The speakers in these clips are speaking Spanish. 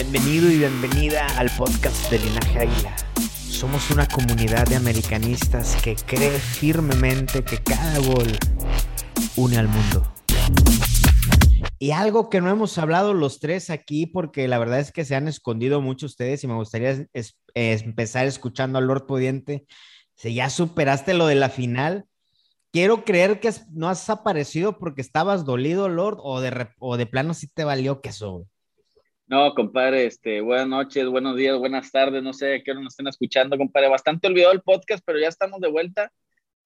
Bienvenido y bienvenida al podcast de Linaje Águila. Somos una comunidad de americanistas que cree firmemente que cada gol une al mundo. Y algo que no hemos hablado los tres aquí, porque la verdad es que se han escondido mucho ustedes y me gustaría empezar escuchando al Lord Pudiente. Si ya superaste lo de la final, quiero creer que no has aparecido porque estabas dolido, Lord, o de, o de plano sí te valió queso. No, compadre, este, buenas noches, buenos días, buenas tardes, no sé qué hora nos estén escuchando, compadre. Bastante olvidado el podcast, pero ya estamos de vuelta.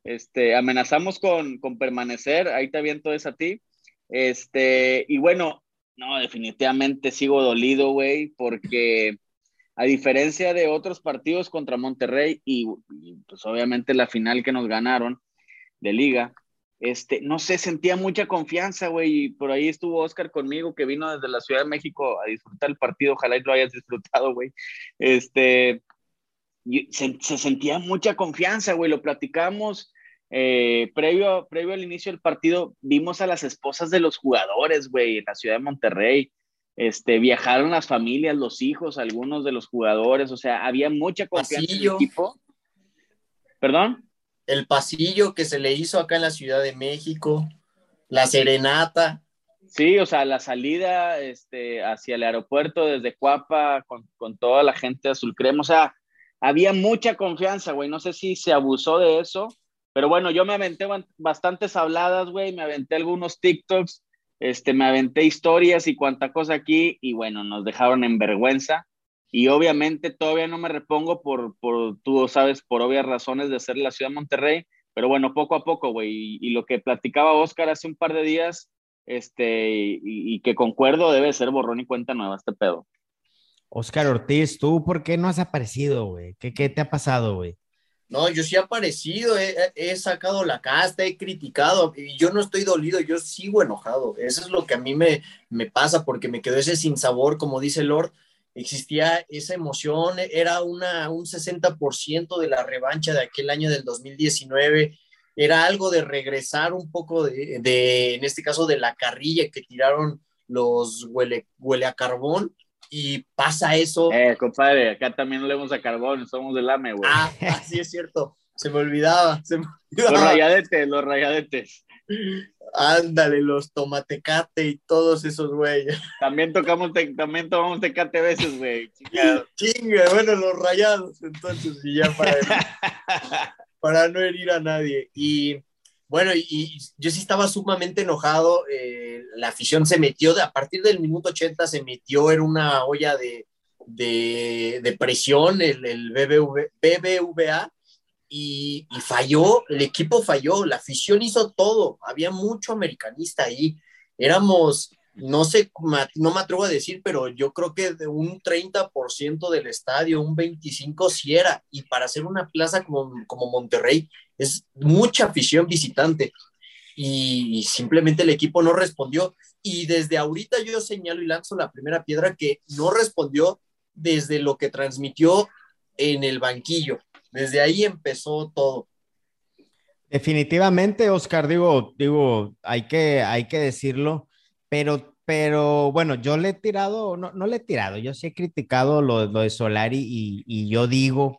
Este, amenazamos con, con permanecer, ahí te aviento esa a ti. Este, y bueno, no, definitivamente sigo dolido, güey, porque a diferencia de otros partidos contra Monterrey y, y, pues obviamente la final que nos ganaron de liga, este, no sé, sentía mucha confianza, güey, y por ahí estuvo Oscar conmigo, que vino desde la Ciudad de México a disfrutar el partido, ojalá y lo hayas disfrutado, güey. Este, se, se sentía mucha confianza, güey, lo platicamos eh, previo, previo al inicio del partido, vimos a las esposas de los jugadores, güey, en la Ciudad de Monterrey. Este, viajaron las familias, los hijos, algunos de los jugadores, o sea, había mucha confianza Pasillo. en el equipo. ¿Perdón? El pasillo que se le hizo acá en la Ciudad de México, la serenata. Sí, o sea, la salida este, hacia el aeropuerto desde Cuapa con, con toda la gente azul crema, o sea, había mucha confianza, güey. No sé si se abusó de eso, pero bueno, yo me aventé bastantes habladas, güey, me aventé algunos TikToks, este, me aventé historias y cuanta cosa aquí, y bueno, nos dejaron en vergüenza. Y obviamente todavía no me repongo por, por tú sabes, por obvias razones de ser la ciudad de Monterrey, pero bueno, poco a poco, güey. Y, y lo que platicaba Oscar hace un par de días, este, y, y que concuerdo, debe ser borrón y cuenta nueva este pedo. Oscar Ortiz, ¿tú por qué no has aparecido, güey? ¿Qué, qué te ha pasado, güey? No, yo sí he aparecido, he, he sacado la casta, he criticado, y yo no estoy dolido, yo sigo enojado. Eso es lo que a mí me, me pasa, porque me quedó ese sinsabor, como dice Lord, existía esa emoción, era una, un 60% de la revancha de aquel año del 2019, era algo de regresar un poco de, de en este caso, de la carrilla que tiraron los huele, huele a carbón, y pasa eso. Eh, compadre, acá también leemos a carbón, somos del AME, güey. Ah, ah, sí es cierto, se me olvidaba, se me Los olvidaba. rayadetes, los rayadetes. Ándale, los tomatecate y todos esos güeyes. También tocamos, te- también tomamos tecate veces, güey. Chinga, bueno, los rayados, entonces, y ya para, para no herir a nadie. Y bueno, y, y yo sí estaba sumamente enojado. eh, la afición se metió, de- a partir del minuto 80 se metió, era una olla de, de, de presión, el, el BBV, BBVA, y, falló, el equipo falló, la afición hizo todo, había mucho americanista ahí. Éramos no sé, no me atrevo a decir, pero yo creo que de un 30% del estadio, un 25% sí era. Y para hacer una plaza como, como Monterrey, es mucha afición visitante. Y, y simplemente el equipo no respondió. Y desde ahorita yo señalo y lanzo la primera piedra que no respondió desde lo que transmitió en el banquillo. Desde ahí empezó todo. Definitivamente, Oscar, digo, digo, hay que, hay que decirlo, pero, pero bueno, yo le he tirado, no, no le he tirado, yo sí he criticado lo, lo de Solari y, y yo digo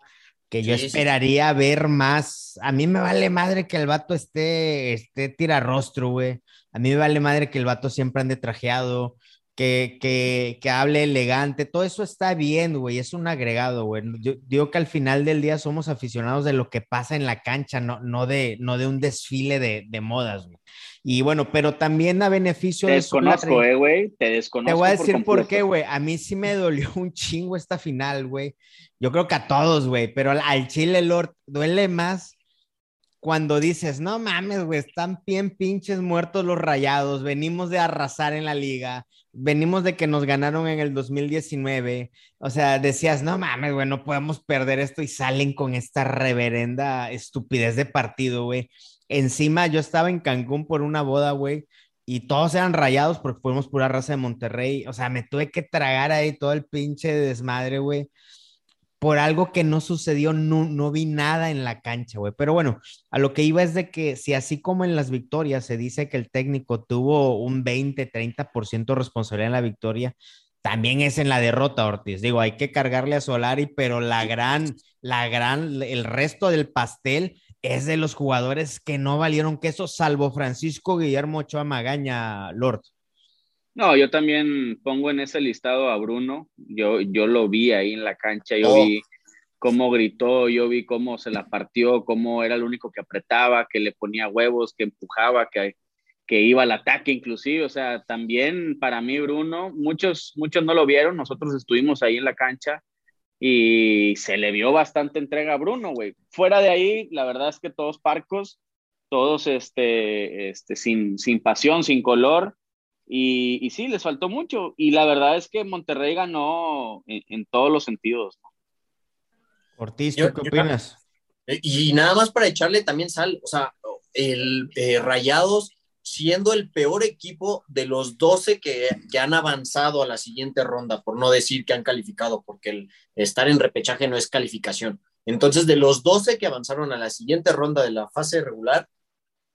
que yo Sí, sí, esperaría ver más. A mí me vale madre que el vato esté, esté tirarrostro, güey. A mí me vale madre que el vato siempre ande trajeado, que, que, que hable elegante, todo eso está bien, güey, es un agregado, güey. Yo digo que al final del día somos aficionados de lo que pasa en la cancha, no, no, de, no de un desfile de, de modas, güey. Y bueno, pero también a beneficio Te de desconozco, eh, güey. Te desconozco. Te voy a decir por, completo. qué, güey. A mí sí me dolió un chingo esta final, güey. Yo creo que a todos, güey, pero al, al Chile Lord duele más cuando dices, no mames, güey, están bien pinches muertos los rayados, venimos de arrasar en la liga, venimos de que nos ganaron en el 2019, o sea, decías, no mames, güey, no podemos perder esto y salen con esta reverenda estupidez de partido, güey. Encima yo estaba en Cancún por una boda, güey, y todos eran rayados porque fuimos pura raza de Monterrey, o sea, me tuve que tragar ahí todo el pinche desmadre, güey por algo que no sucedió, no, no vi nada en la cancha, güey. Pero bueno, a lo que iba es de que si así como en las victorias se dice que el técnico tuvo un 20, 30% responsabilidad en la victoria, también es en la derrota, Ortiz. Digo, hay que cargarle a Solari, pero la gran, la gran, el resto del pastel es de los jugadores que no valieron queso, salvo Francisco Guillermo Ochoa Magaña, Lord. No, yo también pongo en ese listado a Bruno. Yo, yo lo vi ahí en la cancha, yo Oh. vi cómo gritó, yo vi cómo se la partió, cómo era el único que apretaba, que le ponía huevos, que empujaba, que, que iba al ataque inclusive. O sea, también para mí Bruno, muchos, muchos no lo vieron, nosotros estuvimos ahí en la cancha y se le vio bastante entrega a Bruno, güey. Fuera de ahí, la verdad es que todos parcos, todos este, este, sin, sin pasión, sin color. Y, y, sí, les faltó mucho. Y la verdad es que Monterrey ganó en, en todos los sentidos. Ortiz, ¿tú yo, qué opinas? Yo, y nada más para echarle también sal, o sea, el eh, Rayados siendo el peor equipo de los 12 que, que, han avanzado a la siguiente ronda, por no decir que han calificado, porque el estar en repechaje no es calificación. Entonces, de los 12 que avanzaron a la siguiente ronda de la fase regular,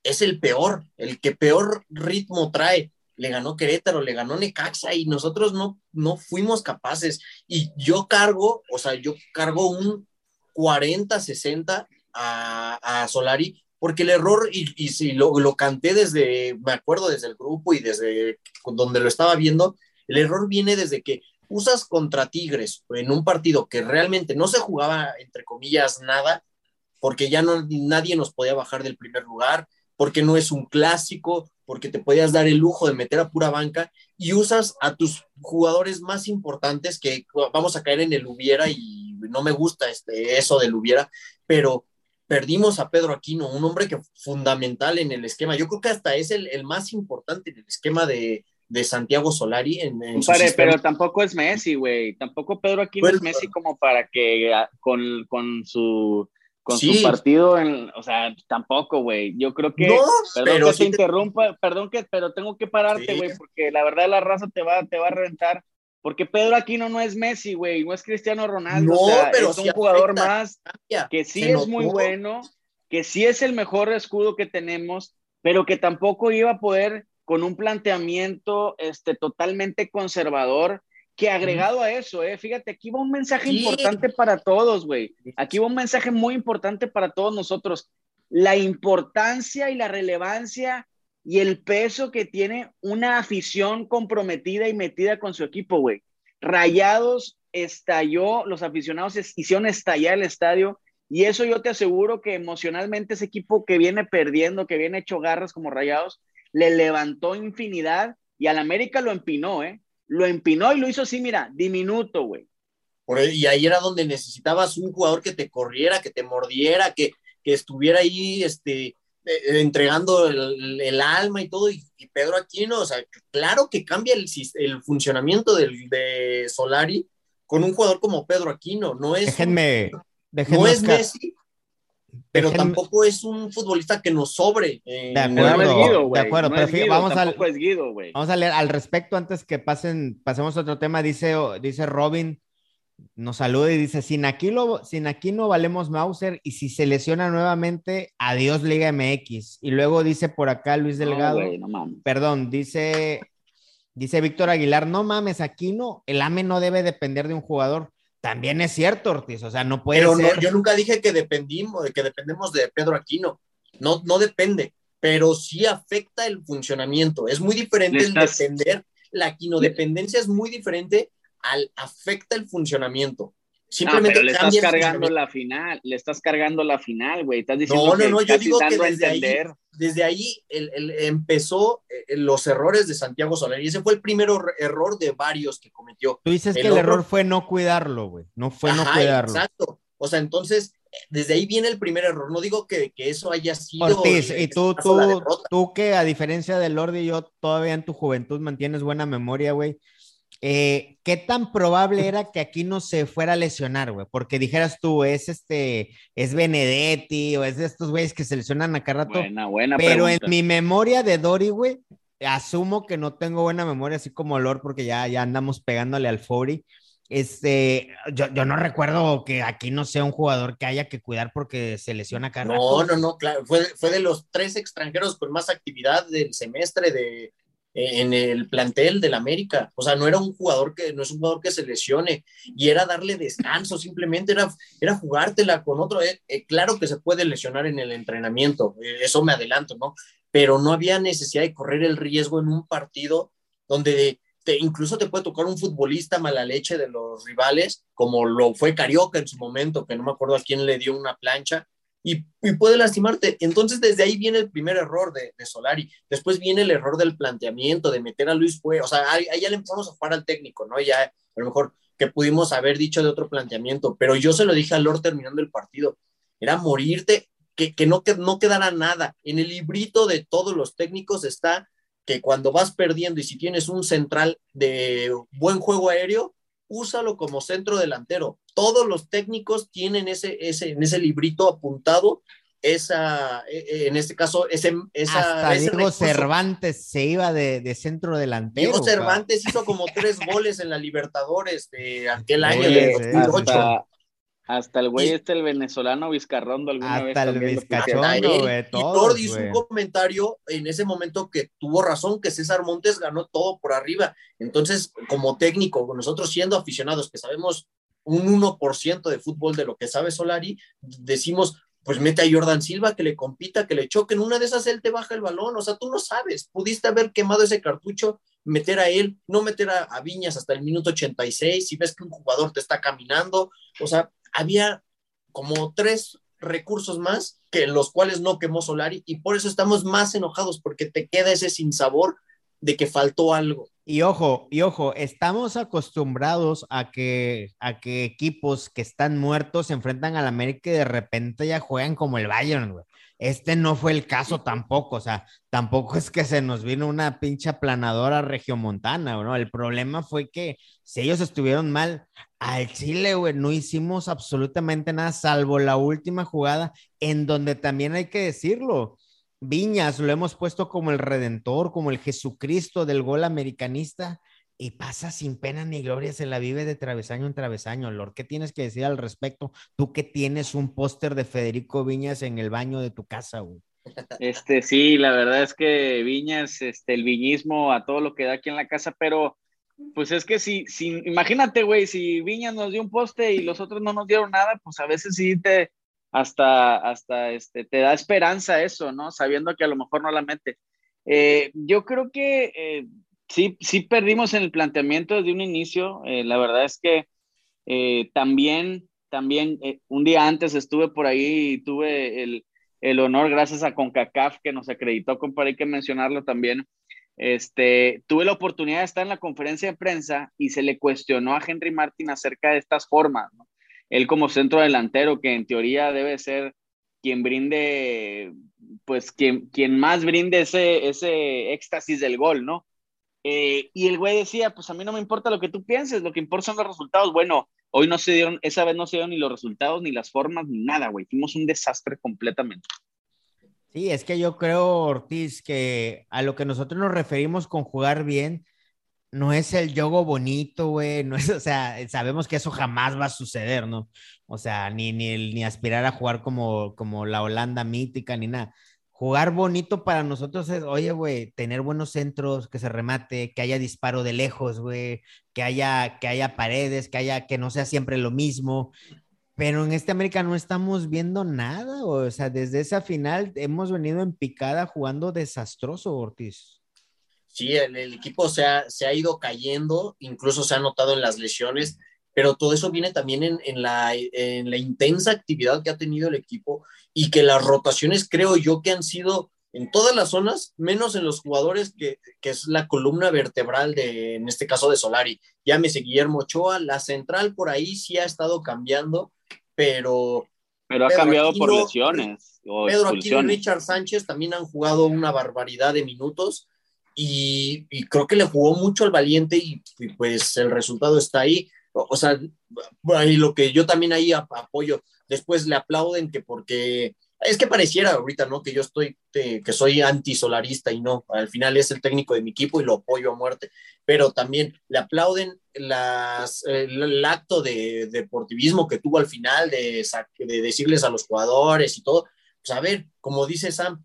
es el peor, el que peor ritmo trae le ganó Querétaro, le ganó Necaxa y nosotros no, no fuimos capaces. Y yo cargo, o sea, yo cargo un 40-60 a, a, Solari, porque el error, y, y si lo, lo, canté desde, me acuerdo desde el grupo y desde donde lo estaba viendo, el error viene desde que usas contra Tigres en un partido que realmente no se jugaba, entre comillas, nada, porque ya no, nadie nos podía bajar del primer lugar, porque no es un clásico, porque te podías dar el lujo de meter a pura banca y usas a tus jugadores más importantes que vamos a caer en el hubiera y no me gusta este, eso del hubiera, pero perdimos a Pedro Aquino, un hombre que fundamental en el esquema. Yo creo que hasta es el, el más importante en el esquema de, de Santiago Solari. En, en Pare, pero tampoco es Messi, güey. Tampoco Pedro Aquino bueno, es Messi como para que con, con su con sí. su partido, en, o sea, tampoco, güey. Yo creo que, no, perdón pero que sí te interrumpa, perdón que, pero tengo que pararte, güey, sí. porque la verdad la raza te va, te va a reventar. Porque Pedro Aquino no es Messi, güey, no es Cristiano Ronaldo, no, o sea, pero es un jugador más que sí es muy bueno, que sí es el mejor escudo que tenemos, pero que tampoco iba a poder con un planteamiento este, totalmente conservador, que agregado a eso, eh, fíjate, aquí va un mensaje Sí. importante para todos, güey. Aquí va un mensaje muy importante para todos nosotros. La importancia y la relevancia y el peso que tiene una afición comprometida y metida con su equipo, güey. Rayados estalló, los aficionados hicieron estallar el estadio y eso yo te aseguro que emocionalmente ese equipo que viene perdiendo, que viene hecho garras como Rayados, le levantó infinidad y al América lo empinó, ¿eh? Lo empinó y lo hizo así, mira, diminuto, güey. Por ahí- y ahí era donde necesitabas un jugador que te corriera, que te mordiera, que, que estuviera ahí este, eh, entregando el, el alma y todo. Y, y Pedro Aquino, o sea, claro que cambia el, el funcionamiento del, de Solari con un jugador como Pedro Aquino. No es, Déjenme, déjenme no es Oscar, Messi, pero déjenme- tampoco es un futbolista que nos sobre. eh, De No acuerdo, es Guido, de acuerdo, No pero Guido, vamos al- es Guido. Vamos a leer al respecto antes que pasen, pasemos a otro tema. Dice, dice Robin, nos saluda y dice: sin aquí, lo, sin aquí no valemos Mauser y si se lesiona nuevamente, adiós Liga MX. Y luego dice por acá Luis Delgado, No, perdón, dice, dice Víctor Aguilar: no mames, aquí no, el AME no debe depender de un jugador. También es cierto, Ortiz, o sea, no puede Pero no, ser. yo nunca dije que dependimos, que dependemos de Pedro Aquino. No, no depende, pero sí afecta el funcionamiento. Es muy diferente el depender, la aquinodependencia es muy diferente al afecta el funcionamiento. Ah, Simplemente pero le estás cargando la final, le estás cargando la final, güey. Estás diciendo No, no, que no, yo casi digo que desde ahí, entender. desde ahí el- el- empezó eh, los errores de Santiago Soler y ese fue el primer er- error de varios que cometió. Tú dices el que el otro- error fue no cuidarlo, güey. No fue no cuidarlo. Exacto. O sea, entonces desde ahí viene el primer error. No digo que, que eso haya sido. Ortiz, y tú, tú, tú que a diferencia de Lord y yo, todavía en tu juventud mantienes buena memoria, güey. Eh, ¿Qué tan probable era que aquí no se fuera a lesionar, güey? Porque dijeras tú, es este, es Benedetti o es de estos güeyes que se lesionan a cada rato. Buena, buena Pero en mi memoria de Dory, güey, asumo que no tengo buena memoria, así como Lord, porque ya, ya andamos pegándole al Fori. Este, yo, yo, no recuerdo que aquí no sea un jugador que haya que cuidar porque se lesiona cada No, no, no, claro. Fue, fue de los tres extranjeros con más actividad del semestre de, en el plantel del América. O sea, no era un jugador que, no es un jugador que se lesione y era darle descanso, simplemente era, era jugártela con otro. Eh, eh, claro que se puede lesionar en el entrenamiento, eh, eso me adelanto, ¿no? Pero no había necesidad de correr el riesgo en un partido donde incluso te puede tocar un futbolista mala leche de los rivales, como lo fue Carioca en su momento, que no me acuerdo a quién le dio una plancha, y, puede lastimarte. Entonces, desde ahí viene el primer error de, Solari. Después viene el error del planteamiento, de meter a Luis Fue. O sea, ahí, ya le empezamos a jugar al técnico, ¿no? Ya a lo mejor que pudimos haber dicho de otro planteamiento, pero yo se lo dije a Lord terminando el partido. Era morirte, que, que no, que no quedara nada. En el librito de todos los técnicos está que cuando vas perdiendo y si tienes un central de buen juego aéreo, úsalo como centro delantero. Todos los técnicos tienen ese, ese, en ese librito apuntado esa, e, e, en este caso, ese, esa, Hasta Diego Cervantes se iba de, de, centro delantero. Diego Cervantes hizo como tres goles en la Libertadores de aquel año de 2008. Hasta el güey este, el venezolano Vizcarrondo alguna Hasta vez. el Vizcachondo, güey. Y Tordi hizo un comentario en ese momento que tuvo razón, que César Montes ganó todo por arriba. Entonces, como técnico, nosotros siendo aficionados que sabemos un 1% de fútbol de lo que sabe Solari, decimos, pues mete a Jordan Silva que le compita, que le choquen. Una de esas él te baja el balón. O sea, tú no sabes. Pudiste haber quemado ese cartucho, meter a él, no meter a, a Viñas hasta el minuto 86. Si ves que un jugador te está caminando, o sea, había como tres recursos más que los cuales no quemó Solari y por eso estamos más enojados porque te queda ese sinsabor de que faltó algo. Y ojo, y ojo, estamos acostumbrados a que, a que equipos que están muertos se enfrentan al América y de repente ya juegan como el Bayern, güey. Este no fue el caso tampoco, o sea, tampoco es que se nos vino una pinche aplanadora regiomontana, ¿no? El problema fue que si ellos estuvieron mal, al Chile, güey, no hicimos absolutamente nada, salvo la última jugada, en donde también hay que decirlo, Viñas lo hemos puesto como el redentor, como el Jesucristo del gol americanista, y pasa sin pena ni gloria, se la vive de travesaño en travesaño. Lord, ¿qué tienes que decir al respecto? Tú que tienes un póster de Federico Viñas en el baño de tu casa, güey. Este, sí, la verdad es que Viñas, este, el viñismo a todo lo que da aquí en la casa, pero pues es que si, si imagínate, güey, si Viñas nos dio un poste y los otros no nos dieron nada, pues a veces sí te, hasta, hasta, este, te da esperanza eso, ¿no? Sabiendo que a lo mejor no la mete. Eh, yo creo que eh, sí, sí perdimos en el planteamiento desde un inicio. Eh, la verdad es que eh, también, también un día antes estuve por ahí y tuve el, el, honor, gracias a CONCACAF, que nos acreditó, compadre, hay que mencionarlo también. Este, tuve la oportunidad de estar en la conferencia de prensa y se le cuestionó a Henry Martin acerca de estas formas, ¿no? Él como centro delantero, que en teoría debe ser quien brinde, pues quien, quien más brinde ese, ese éxtasis del gol, ¿no? Eh, y el güey decía, pues a mí no me importa lo que tú pienses, lo que importa son los resultados. Bueno, hoy no se dieron, esa vez no se dieron ni los resultados, ni las formas, ni nada, güey. Fuimos un desastre completamente. Sí, es que yo creo, Ortiz, que a lo que nosotros nos referimos con jugar bien, no es el yogo bonito, güey, no es, o sea, sabemos que eso jamás va a suceder, ¿no? O sea, ni, ni, ni aspirar a jugar como, como la Holanda mítica, ni nada jugar bonito para nosotros es, oye, güey, tener buenos centros, que se remate, que haya disparo de lejos, güey, que haya, que haya paredes, que haya, que no sea siempre lo mismo. Pero en este América no estamos viendo nada, o sea, desde esa final hemos venido en picada jugando desastroso, Ortiz. Sí, el, el equipo se ha, se ha ido cayendo, incluso se ha notado en las lesiones pero todo eso viene también en, en, la, en, la, intensa actividad que ha tenido el equipo y que las rotaciones creo yo que han sido en todas las zonas, menos en los jugadores que, que es la columna vertebral de, en este caso de Solari. Llámese Guillermo Ochoa, la central por ahí sí ha estado cambiando, pero Pero ha Pedro cambiado por Aquino, lesiones o Pedro Aquino y. Richard Sánchez también han jugado una barbaridad de minutos y, y creo que le jugó mucho al valiente y, y pues el resultado está ahí. O, o sea, y lo que yo también ahí ap- apoyo, después le aplauden que porque es que pareciera ahorita, ¿no? Que yo estoy, eh, que soy antisolarista y no, al final es el técnico de mi equipo y lo apoyo a muerte, pero también le aplauden las, el, el acto de, deportivismo que tuvo al final, de, de decirles a los jugadores y todo. Pues a ver, como dice Sam,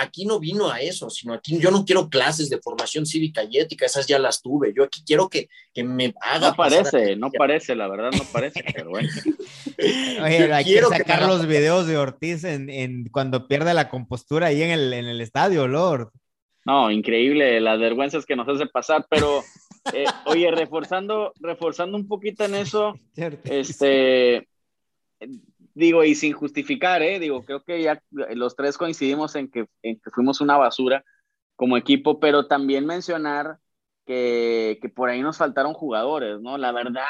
aquí no vino a eso, sino aquí yo no quiero clases de formación cívica y ética, esas ya las tuve. Yo aquí quiero que, que me haga. No pasar parece, a- no parece, la verdad no parece, pero bueno. Oye, hay que quiero que sacar los videos de Ortiz en, en cuando pierde la compostura ahí en el, en el estadio, Lord. No, increíble las vergüenzas que nos hace pasar, pero eh, oye, reforzando, reforzando un poquito en eso, este, digo, y sin justificar, ¿eh? Digo, creo que ya los tres coincidimos en que, en que fuimos una basura como equipo, pero también mencionar que, que por ahí nos faltaron jugadores, ¿no? La verdad,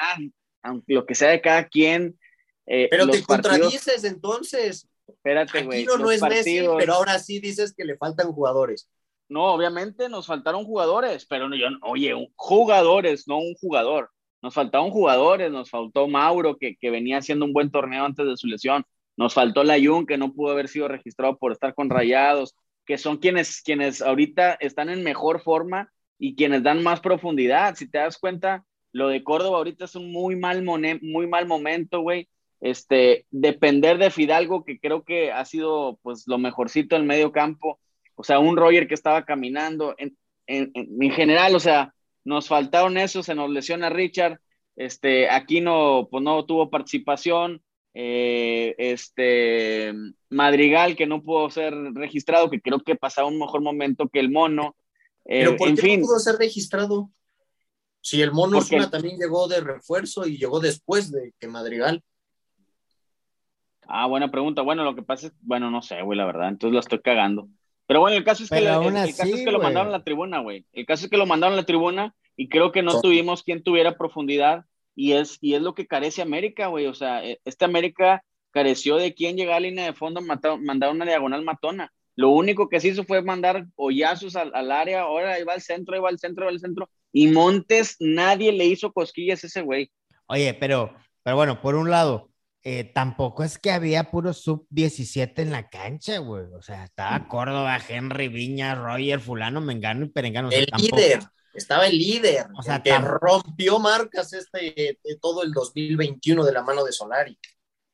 aunque lo que sea de cada quien. eh, Pero te partidos- contradices entonces. Espérate, güey. No los es Messi, partidos- pero ahora sí dices que le faltan jugadores. No, obviamente nos faltaron jugadores, pero no, yo, oye, un- jugadores, no un jugador. Nos faltaron jugadores, nos faltó Mauro, que, que venía haciendo un buen torneo antes de su lesión. Nos faltó Layun, que no pudo haber sido registrado por estar con Rayados, que son quienes, quienes ahorita están en mejor forma y quienes dan más profundidad. Si te das cuenta, lo de Córdoba ahorita es un muy mal, mone- muy mal momento, güey. Este, depender de Fidalgo, que creo que ha sido pues lo mejorcito en medio campo. O sea, un Roger que estaba caminando. En, en, en, en general, o sea, nos faltaron eso, se nos lesiona Richard. Este, aquí no, pues no tuvo participación. Eh, este Madrigal, que no pudo ser registrado, que creo que pasaba un mejor momento que el mono. Eh, Pero ¿por en qué fin, no pudo ser registrado? Si el Mono Osuna también llegó de refuerzo y llegó después de que Madrigal. Ah, buena pregunta. Bueno, lo que pasa es, bueno, no sé, güey, la verdad, entonces la estoy cagando. Pero bueno, el caso es que, Pero le- aún el, el caso así, es que lo mandaron a la tribuna, güey. El caso es que lo mandaron a la tribuna y creo que no Sí. tuvimos quien tuviera profundidad y es, y es lo que carece América, güey. O sea, eh, este América careció de quien llegara a línea de fondo, mata- mandar una diagonal matona. Lo único que se hizo fue mandar hoyazos al, al área, ahora ahí va al centro, ahí va al centro, ahí va al centro. Y Montes, nadie le hizo cosquillas a ese güey. Oye, pero, pero bueno, por un lado, eh, tampoco es que había puro sub-17 en la cancha, güey. O sea, estaba Córdoba, Henry, Viña, Roger, Fulano, Mengano y Perengano. O sea, el tampoco- líder, estaba el líder, O sea, que tam- rompió marcas este eh, todo el 2021 de la mano de Solari.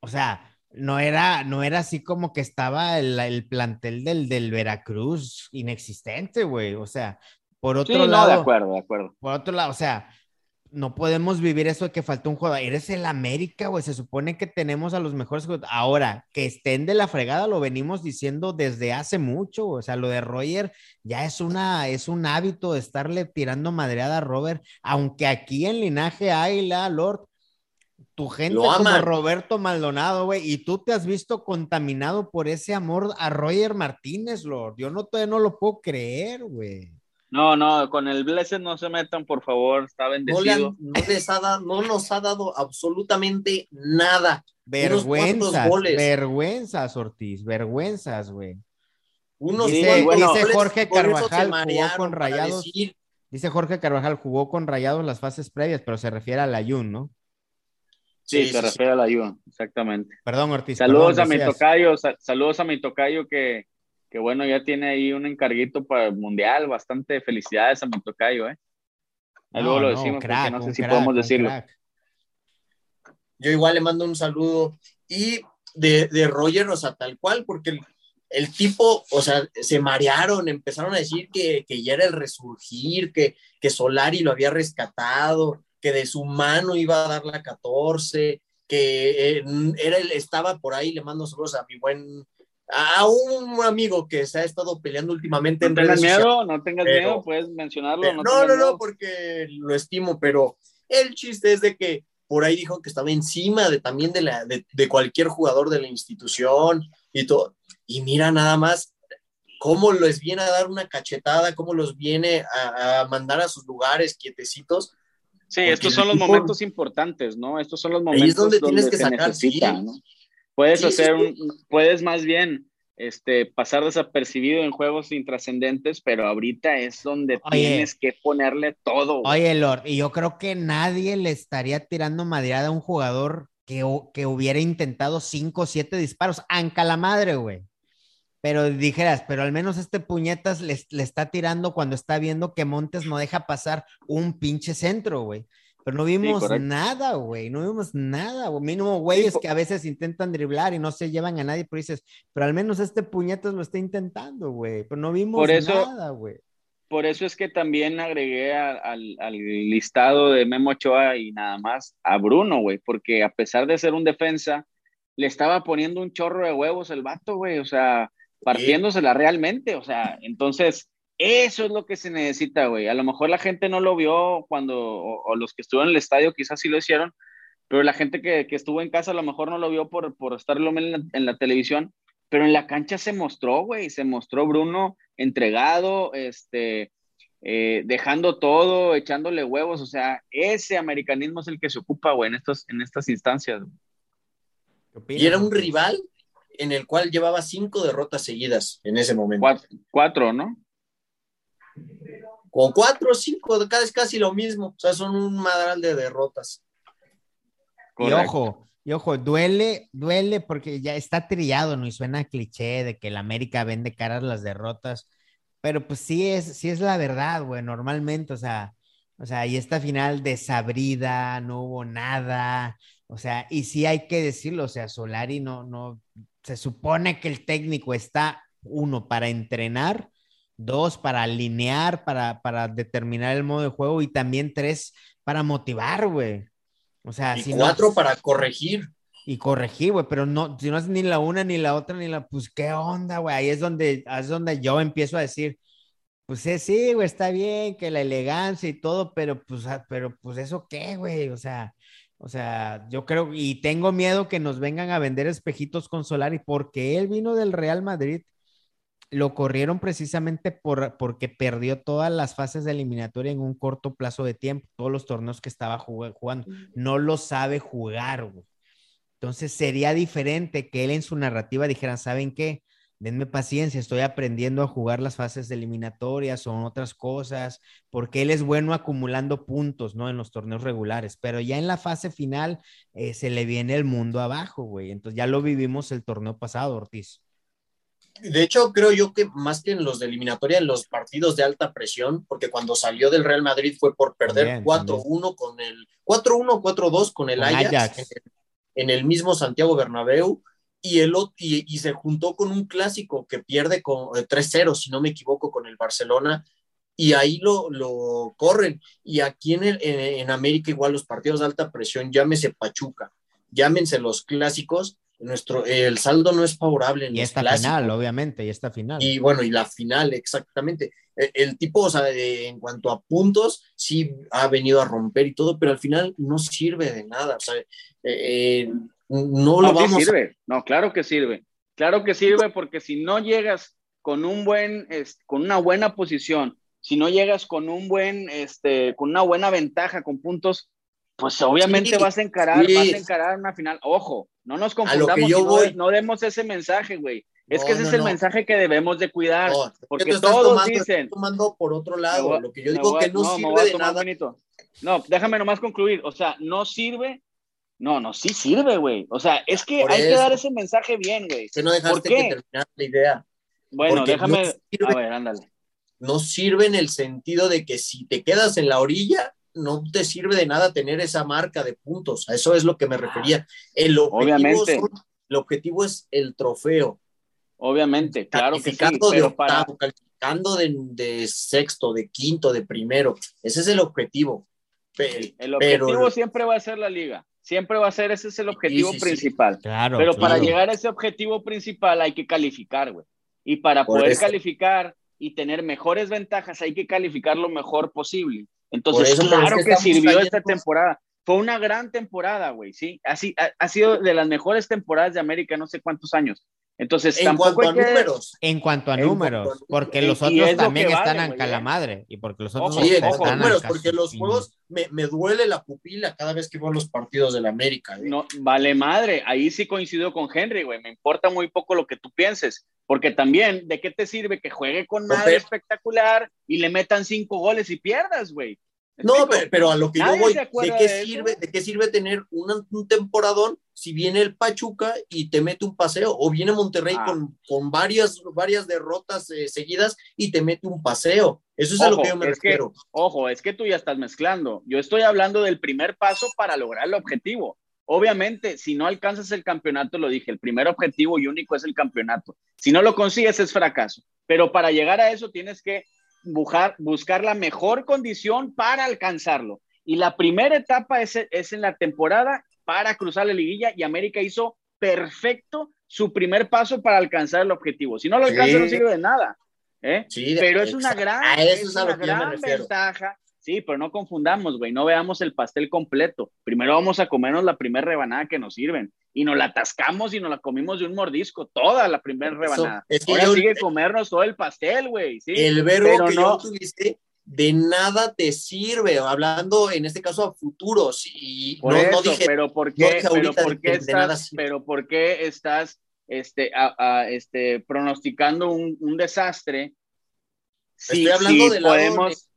O sea, no era, no era así como que estaba el, el plantel del, del Veracruz inexistente, güey. O sea, por Sí, otro no, lado. de acuerdo, de acuerdo. Por otro lado, o sea, no podemos vivir eso de que faltó un jugador. Eres el América, güey. Se supone que tenemos a los mejores jugadores. Ahora, que estén de la fregada, lo venimos diciendo desde hace mucho. O sea, lo de Roger ya es una, es un hábito de estarle tirando madreada a Robert. Aunque aquí en Linaje Águila, Lord, tu gente Lo como. Roberto Maldonado, güey, y tú te has visto contaminado por ese amor a Roger Martínez, Lord. Yo no, todavía no lo puedo creer, güey. No, no, con el Blessed no se metan, por favor, está No, le bendecido. han- no les ha dado, no nos ha dado absolutamente nada. Vergüenzas, goles. vergüenzas, Ortiz, vergüenzas, güey. Unos Dice, cuantos bueno, dice Jorge Carvajal, jugó con Rayados. Dice Jorge Carvajal, jugó con Rayados las fases previas, pero se refiere a la Jun, ¿no? Sí, Sí, se sí, refiere a la ayuda, exactamente. Perdón, Ortiz. Saludos perdón, a mi decías. tocayo, sa- saludos a mi tocayo que, que bueno, ya tiene ahí un encarguito para el mundial, bastante felicidades a mi tocayo, ¿eh? No, luego lo no, decimos crack, porque no sé si crack, podemos decirlo. crack. yo igual le mando un saludo. Y de, de Roger, o sea, tal cual, porque el, el tipo, o sea, se marearon, empezaron a decir que, que ya era el resurgir, que, que Solari lo había rescatado, que de su mano iba a dar la 14, que eh, era el, estaba por ahí, le mando saludos a mi buen, a un amigo que se ha estado peleando últimamente No en tengas redes sociales. miedo, no tengas pero- miedo, puedes mencionarlo. No, No, no, miedo. porque lo estimo, pero el chiste es de que por ahí dijo que estaba encima de también de, la, de, de cualquier jugador de la institución y todo. Y mira nada más cómo les viene a dar una cachetada, cómo los viene a, a mandar a sus lugares quietecitos. Sí, porque estos son los momentos importantes, ¿no? Estos son los Ahí momentos es donde tienes que sacar, necesita, sí. ¿no? Puedes Sí, hacer un, puedes más bien este, pasar desapercibido en juegos intrascendentes, pero ahorita es donde Oye. tienes que ponerle todo. güey. Oye, Lord, y yo creo que nadie le estaría tirando madreada a un jugador que, que hubiera intentado cinco o siete disparos. Anca la madre, güey. Pero dijeras, pero al menos este puñetas le, le está tirando cuando está viendo que Montes no deja pasar un pinche centro, güey. Pero no vimos nada, güey. No vimos nada, güey. Mínimo, güeyes po- que a veces intentan driblar y no se llevan a nadie, pero dices, pero al menos este puñetas lo está intentando, güey. Pero no vimos Por eso- nada, güey. Por eso es que también agregué a- al listado de Memo Ochoa y nada más a Bruno, güey, porque a pesar de ser un defensa, le estaba poniendo un chorro de huevos el vato, güey, o sea, partiéndosela realmente, o sea, entonces, eso es lo que se necesita, güey. A lo mejor la gente no lo vio cuando, o, o los que estuvieron en el estadio quizás sí lo hicieron, pero la gente que, que estuvo en casa a lo mejor no lo vio por, por estarlo en la, en la televisión, pero en la cancha se mostró, güey, se mostró Bruno entregado, este, eh, dejando todo, echándole huevos, o sea, ese americanismo es el que se ocupa, güey, en, estos, en estas instancias. güey. ¿Qué opinas, Y era un rival en el cual llevaba cinco derrotas seguidas en ese momento. Cuatro, cuatro, ¿no? Con cuatro o cinco, es casi lo mismo. O sea, son un madral de derrotas. Y ojo, y ojo, duele, duele porque ya está trillado, ¿no? Y suena cliché de que el América vende caras las derrotas, pero pues sí es, sí es la verdad, güey, normalmente, o sea, o sea, y esta final desabrida, no hubo nada, o sea, y sí hay que decirlo, o sea, Solari no, no, se supone que el técnico está, uno, para entrenar, dos, para alinear, para, para determinar el modo de juego, y también tres, para motivar, güey. O sea, Y si no- cuatro para corregir. y corregir, güey, pero no, si no es ni la una, ni la otra, ni la, pues, ¿qué onda, güey? Ahí es donde, es donde yo empiezo a decir, pues sí, sí, güey, está bien, que la elegancia y todo, pero pues, ah, pero pues eso qué, güey, o sea, o sea, yo creo, y tengo miedo que nos vengan a vender espejitos con Solari, porque él vino del Real Madrid, lo corrieron precisamente por, porque perdió todas las fases de eliminatoria en un corto plazo de tiempo, todos los torneos que estaba jug- jugando, no lo sabe jugar, güey. Entonces sería diferente que él en su narrativa dijera, ¿saben qué? Denme paciencia, estoy aprendiendo a jugar las fases de eliminatorias o otras cosas, porque él es bueno acumulando puntos, ¿no? En los torneos regulares, pero ya en la fase final eh, se le viene el mundo abajo, güey. Entonces ya lo vivimos el torneo pasado, Ortiz. De hecho, creo yo que más que en los de eliminatoria, en los partidos de alta presión, porque cuando salió del Real Madrid fue por perder También, 4-1 con el 4-1, 4-2 con el Con Ajax, Ajax. En, el, en el mismo Santiago Bernabéu y, el, y, y se juntó con un clásico que pierde con eh, 3-0, si no me equivoco, con el Barcelona. Y ahí lo, lo corren. Y aquí en, el, en, en América, igual los partidos de alta presión, llámese Pachuca, llámense los clásicos, nuestro, el saldo no es favorable en Y esta clásicos. final, obviamente, y esta final. Y bueno, y la final, exactamente. El, el tipo, o sea, en cuanto a puntos, sí ha venido a romper y todo, pero al final no sirve de nada. O sea, eh, eh, no lo No, sí vamos a... sirve. No, claro que sirve. Claro que sirve porque si no llegas con un buen, es- con una buena posición, si no llegas con un buen, este, con una buena ventaja, con puntos, pues obviamente Sí, vas a encarar, sí. vas a encarar una final. Ojo, no nos que confundamos yo no, voy. no demos ese mensaje, güey. Es No, que ese no, es el mensaje que debemos de cuidar. No, porque todos tomando, dicen- tomando por otro lado. voy lo que yo digo voy que no, sirve de nada. No, déjame nomás concluir. O sea, no sirve. No, no, sí sirve, güey. O sea, es que Por hay que eso. dar ese mensaje bien, güey. Que no dejaste ¿Por que qué? terminar la idea. Bueno, Porque déjame. sirve. A ver, ándale. No sirve en el sentido de que si te quedas en la orilla, no te sirve de nada tener esa marca de puntos. A eso es lo que me refería. El objetivo, Obviamente. son- el objetivo es el trofeo. Obviamente, claro que sí. de para. octavo, calificando de, de sexto, de quinto, de primero. Ese es el objetivo. El pero objetivo siempre va a ser la liga. Siempre va a ser, ese es el objetivo sí, sí. principal. Claro. Pero para llegar a ese objetivo principal hay que calificar, güey. Y para Por poder eso. calificar y tener mejores ventajas hay que calificar lo mejor posible. Entonces, eso, pero es claro que sirvió esta temporada. Fue una gran temporada, güey, sí. Así, ha, ha sido de las mejores temporadas de América, no sé cuántos años. Entonces, En tampoco cuanto a que- números. En cuanto a En números, cuanto a- porque los y otros también vale, están a güey, la ¿eh? madre. Y porque los otros Ojo, Sí, en están cuanto a a números, porque los juegos me, me duele la pupila cada vez que veo los partidos del América. ¿eh? No, vale madre, ahí sí coincido con Henry, güey, me importa muy poco lo que tú pienses, porque también, ¿de qué te sirve que juegue con madre espectacular y le metan cinco goles y pierdas, güey? ¿Me No, pero, pero a lo que yo voy, ¿de qué, de sirve. ¿de qué sirve tener una- un temporadón si viene el Pachuca y te mete un paseo? O viene Monterrey Ah. con, con varias, varias derrotas eh, seguidas y te mete un paseo. Eso es a lo que yo me que- refiero. Ojo, es que tú ya estás mezclando. Yo estoy hablando del primer paso para lograr el objetivo. Obviamente, si no alcanzas el campeonato, lo dije, el primer objetivo y único es el campeonato. Si no lo consigues, es fracaso. Pero para llegar a eso tienes que buscar, buscar la mejor condición para alcanzarlo. Y la primera etapa es, es en la temporada para cruzar la liguilla y América hizo perfecto su primer paso para alcanzar el objetivo. Si no lo alcanza, Sí. no sirve de nada. ¿eh? Sí, pero es una gran, es una ventaja. Sí, pero no confundamos, güey, no veamos el pastel completo. Primero vamos a comernos la primera rebanada que nos sirven y nos la atascamos y nos la comimos de un mordisco, toda la primera rebanada. es que Ahora yo- sigue comernos todo el pastel, güey, sí. El verbo pero que no- yo utilicé de nada te sirve, hablando en este caso a futuros. Y Por no, eso, no dije, pero ¿por qué, pero por qué de estás, pero por qué estás este, a- a- este, pronosticando un, un desastre? Estoy hablando sí del podemos.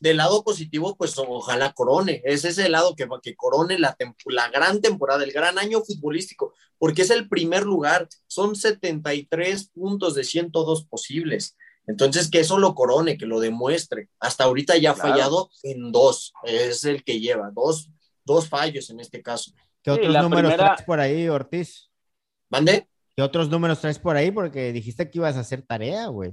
Del lado positivo, pues ojalá corone. Ese es el lado que, que corone la, la gran temporada, el gran año futbolístico, porque es el primer lugar. Son 73 puntos de 102 posibles. Entonces, que eso lo corone, que lo demuestre. Hasta ahorita ya ha Claro. fallado en dos. Es el que lleva, dos, dos fallos en este caso. ¿Qué Sí, otros números primera- traes por ahí, Ortiz? ¿Mande? ¿Qué otros números traes por ahí? Porque dijiste que ibas a hacer tarea, güey.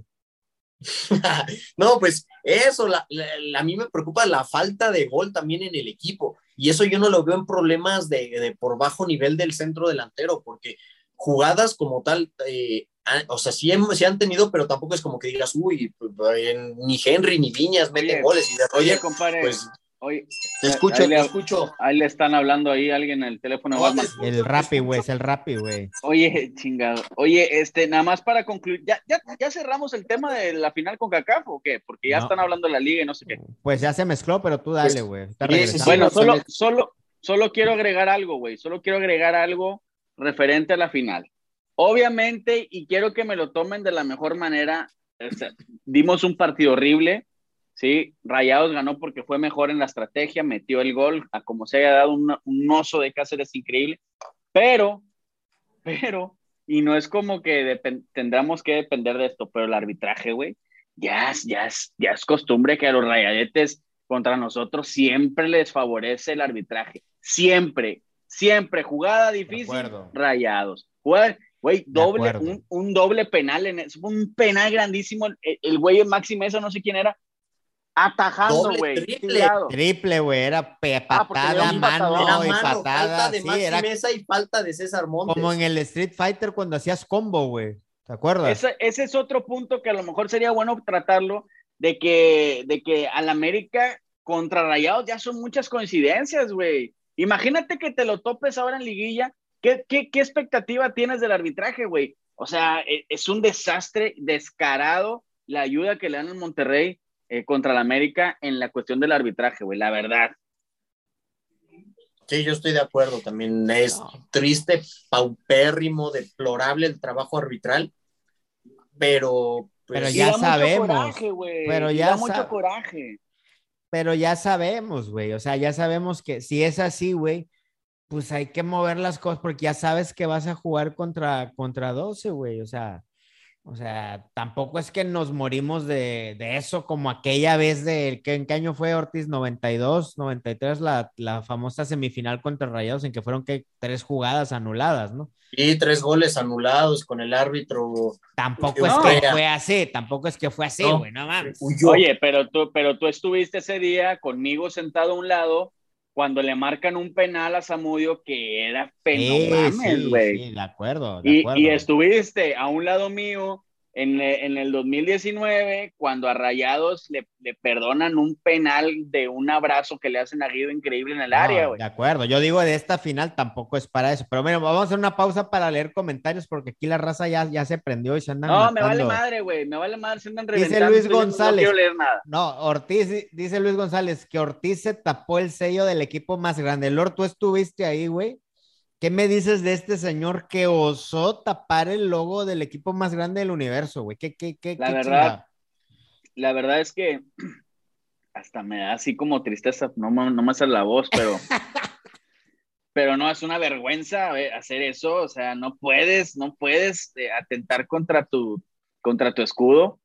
no, pues eso, la, la- la- a mí me preocupa la falta de gol también en el equipo. Y eso yo no lo veo en problemas de, de por bajo nivel del centro delantero, porque jugadas como tal, eh, o sea, sí, hem- sí han tenido, pero tampoco es como que digas, uy, pues, ni Henry ni Viñas meten Oye, goles. Y de oye, Roger, compadre, pues oye, te escucho, ahí te le- escucho. ahí le están hablando ahí alguien en el teléfono. No, Batman. El escucho. güey, es el Rappi, güey. Oye, chingado. Oye, este, nada más para concluir, ¿ya, ya, ya cerramos el tema de la final con CACAF o qué? Porque ya No. están hablando de la liga y no sé qué. Pues ya se mezcló, pero tú dale, Pues, güey. Bueno, solo, solo, solo quiero agregar algo, güey. Solo quiero agregar algo referente a la final. Obviamente, y quiero que me lo tomen de la mejor manera, o sea, dimos un partido horrible, ¿sí? Rayados ganó porque fue mejor en la estrategia, metió el gol, a como se haya dado un, un oso de Cáceres increíble, pero, pero, y no es como que tendremos que depender de esto, pero el arbitraje, güey, ya es, ya, es, ya es costumbre que a los rayadetes contra nosotros siempre les favorece el arbitraje. Siempre, siempre. Jugada difícil, rayados. Jugada- Güey, doble, un, un doble penal, en es un penal grandísimo. El, el güey Maxi Mesa, no sé quién era, atajando, güey. triple. Triple, güey, era Ah, patada, un mano y patada. falta de Sí, Maxi era Mesa y falta de César Montes. como en el Street Fighter cuando hacías combo, güey. ¿Te acuerdas? Ese, ese es otro punto que a lo mejor sería bueno tratarlo, de que, de que al América contra Rayados ya son muchas coincidencias, güey. Imagínate que te lo topes ahora en liguilla. ¿Qué, qué, qué expectativa tienes del arbitraje, güey? O sea, e- es un desastre descarado la ayuda que le dan en Monterrey eh, contra el América en la cuestión del arbitraje, güey, la verdad. Sí, yo estoy de acuerdo también. Es No. triste, paupérrimo, deplorable el trabajo arbitral, pero. pues, Pero ya sabemos, pero ya da mucho sab- coraje. Pero ya sabemos, güey. O sea, ya sabemos que si es así, güey, pues hay que mover las cosas porque ya sabes que vas a jugar contra, contra 12, güey. O sea, o sea, tampoco es que nos morimos de, de eso como aquella vez de, ¿qué, ¿en qué año fue Ortiz? 92, 93, la, la famosa semifinal contra Rayados en que fueron que tres jugadas anuladas, ¿no? Y tres goles anulados con el árbitro. Tampoco No. es que fue así, tampoco es que fue así, No. güey, no mames. Huyó. Oye, pero tú, pero tú estuviste ese día conmigo sentado a un lado cuando le marcan un penal a Zamudio que era Sí, fenomenal, sí, güey. sí, de acuerdo, de y, acuerdo. y estuviste a un lado mío en, en, el 2019, cuando a Rayados le, le, perdonan un penal de un abrazo que le hacen a Guido increíble en el área, güey. De acuerdo, yo digo de esta final tampoco es para eso. Pero bueno, vamos a hacer una pausa para leer comentarios porque aquí la raza ya, ya se prendió y se andan. No, matando. me vale madre, güey, me vale madre, se andan reventando. Dice Luis González. No quiero leer nada. No, Ortiz, dice Luis González que Ortiz se tapó el sello del equipo más grande. Lord, tú estuviste ahí, güey. ¿Qué me dices de este señor que osó tapar el logo del equipo más grande del universo, güey? ¿Qué, qué, qué, la qué verdad, la verdad es que hasta me da así como tristeza, no, no me sale la voz, pero, pero no, es una vergüenza hacer eso, o sea, no puedes, no puedes eh, atentar contra tu, contra tu escudo.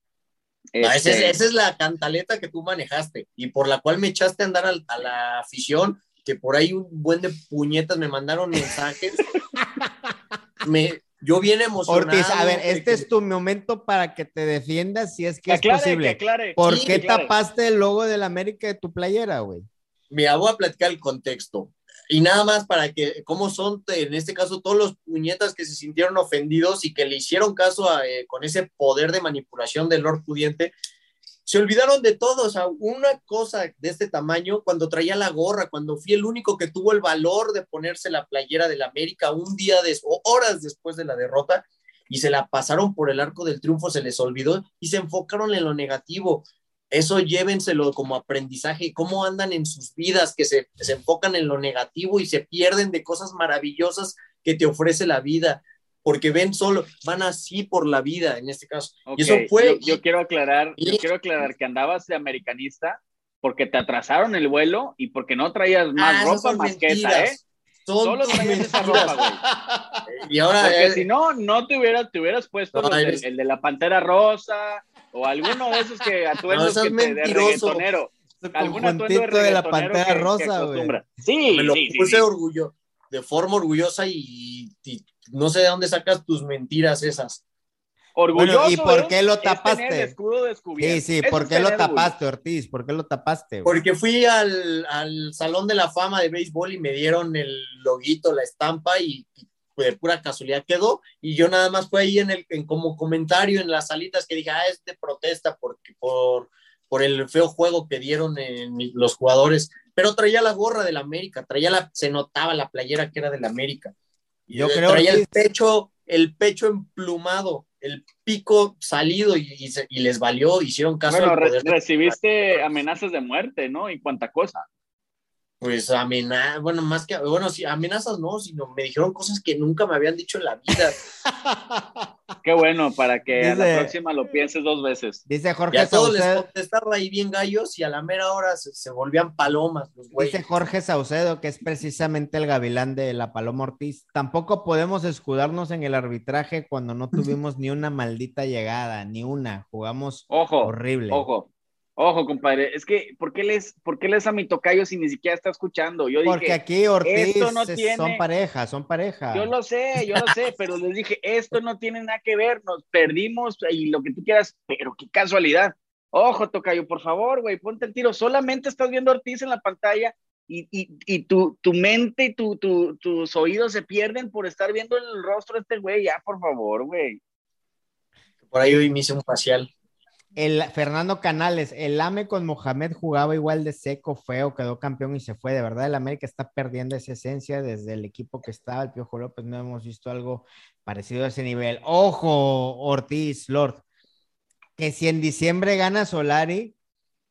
No, esa, es, este esa, es, la cantaleta que tú manejaste y por la cual me echaste a andar a, a la afición que por ahí un buen de puñetas me mandaron mensajes. me, yo bien emocionado. Ortiz, a ver, este que... es tu momento para que te defiendas si es que, que es aclare, posible. Que aclare. ¿Por sí, qué tapaste el logo del América de tu playera, güey? Mira, voy a platicar el contexto. Y nada más para que, ¿cómo son en este caso todos los puñetas que se sintieron ofendidos y que le hicieron caso a, eh, con ese poder de manipulación del Lord Pudiente? Se olvidaron de todo, o sea, una cosa de este tamaño, cuando traía la gorra, cuando fui el único que tuvo el valor de ponerse la playera del América un día de, o horas después de la derrota, y se la pasaron por el arco del triunfo, se les olvidó y se enfocaron en lo negativo. Eso llévenselo como aprendizaje, cómo andan en sus vidas, que se, se enfocan en lo negativo y se pierden de cosas maravillosas que te ofrece la vida porque ven solo, van así por la vida en este caso. Okay. Y eso fue. Yo, yo, quiero aclarar, yo quiero aclarar que andabas de americanista porque te atrasaron el vuelo y porque no traías más ah, ropa más que esa, ¿eh? Son Solo traías esa ropa, güey. y ahora. Porque eh, si no, no te hubieras, te hubieras puesto No, el de la pantera rosa o alguno de esos que atuendos que te, de reggaetonero. Algún atuendo de, de la pantera rosa, güey. Sí, me lo sí, puse sí. orgullo, de forma orgullosa y, y no sé de dónde sacas tus mentiras esas. Orgulloso, Bueno, ¿y por ¿eh? qué lo Es tener tapaste? el escudo descubierto. Sí, sí, Eso ¿por es qué lo orgullo. tapaste, Ortiz? ¿Por qué lo tapaste? güey? Porque fui al, al Salón de la Fama de Béisbol y me dieron el loguito, la estampa y, y de pura casualidad quedó. Y yo nada más fue ahí en el, en como comentario en las salitas que dije, ah, es de protesta porque, por, por el feo juego que dieron en los jugadores. Pero traía la gorra del América, traía la, se notaba la playera que era del América. Yo Eh, creo traía que- el pecho, el pecho emplumado, el pico salido y, y se- y les valió, hicieron caso Bueno, re- recibiste amenazas de muerte, ¿no? Y cuánta cosa. Pues amenazas, bueno, más que, bueno, sí, amenazas no, sino me dijeron cosas que nunca me habían dicho en la vida. Qué bueno, para que a la próxima lo pienses dos veces. Dice Jorge a todos les Saucedo, contestaba ahí bien gallos y a la mera hora se, se volvían palomas los dice. Jorge Saucedo, que es precisamente el gavilán de la Paloma Ortiz. Tampoco podemos escudarnos en el arbitraje cuando no tuvimos ni una maldita llegada, ni una. Jugamos Ojo, horrible. ojo, ojo, compadre. Es que, ¿por qué les, por qué les a mi tocayo si ni siquiera está escuchando? Yo Porque dije, aquí Ortiz esto no es- tiene- son pareja, son pareja. yo lo sé, yo lo sé, pero les dije, esto no tiene nada que ver, nos perdimos y lo que tú quieras, pero qué casualidad. Ojo, tocayo, por favor, güey, ponte el tiro. Solamente estás viendo a Ortiz en la pantalla y, y, y tu, tu mente y tu, tu- tus oídos se pierden por estar viendo el rostro de este güey. Ya, por favor, güey. Por ahí hoy me hice un facial. El Fernando Canales, el AME con Mohamed jugaba igual de seco, feo, quedó campeón y se fue. De verdad, el América está perdiendo esa esencia desde el equipo que estaba, el Piojo López, no hemos visto algo parecido a ese nivel. Ojo, Ortiz, Lord, que si en diciembre gana Solari,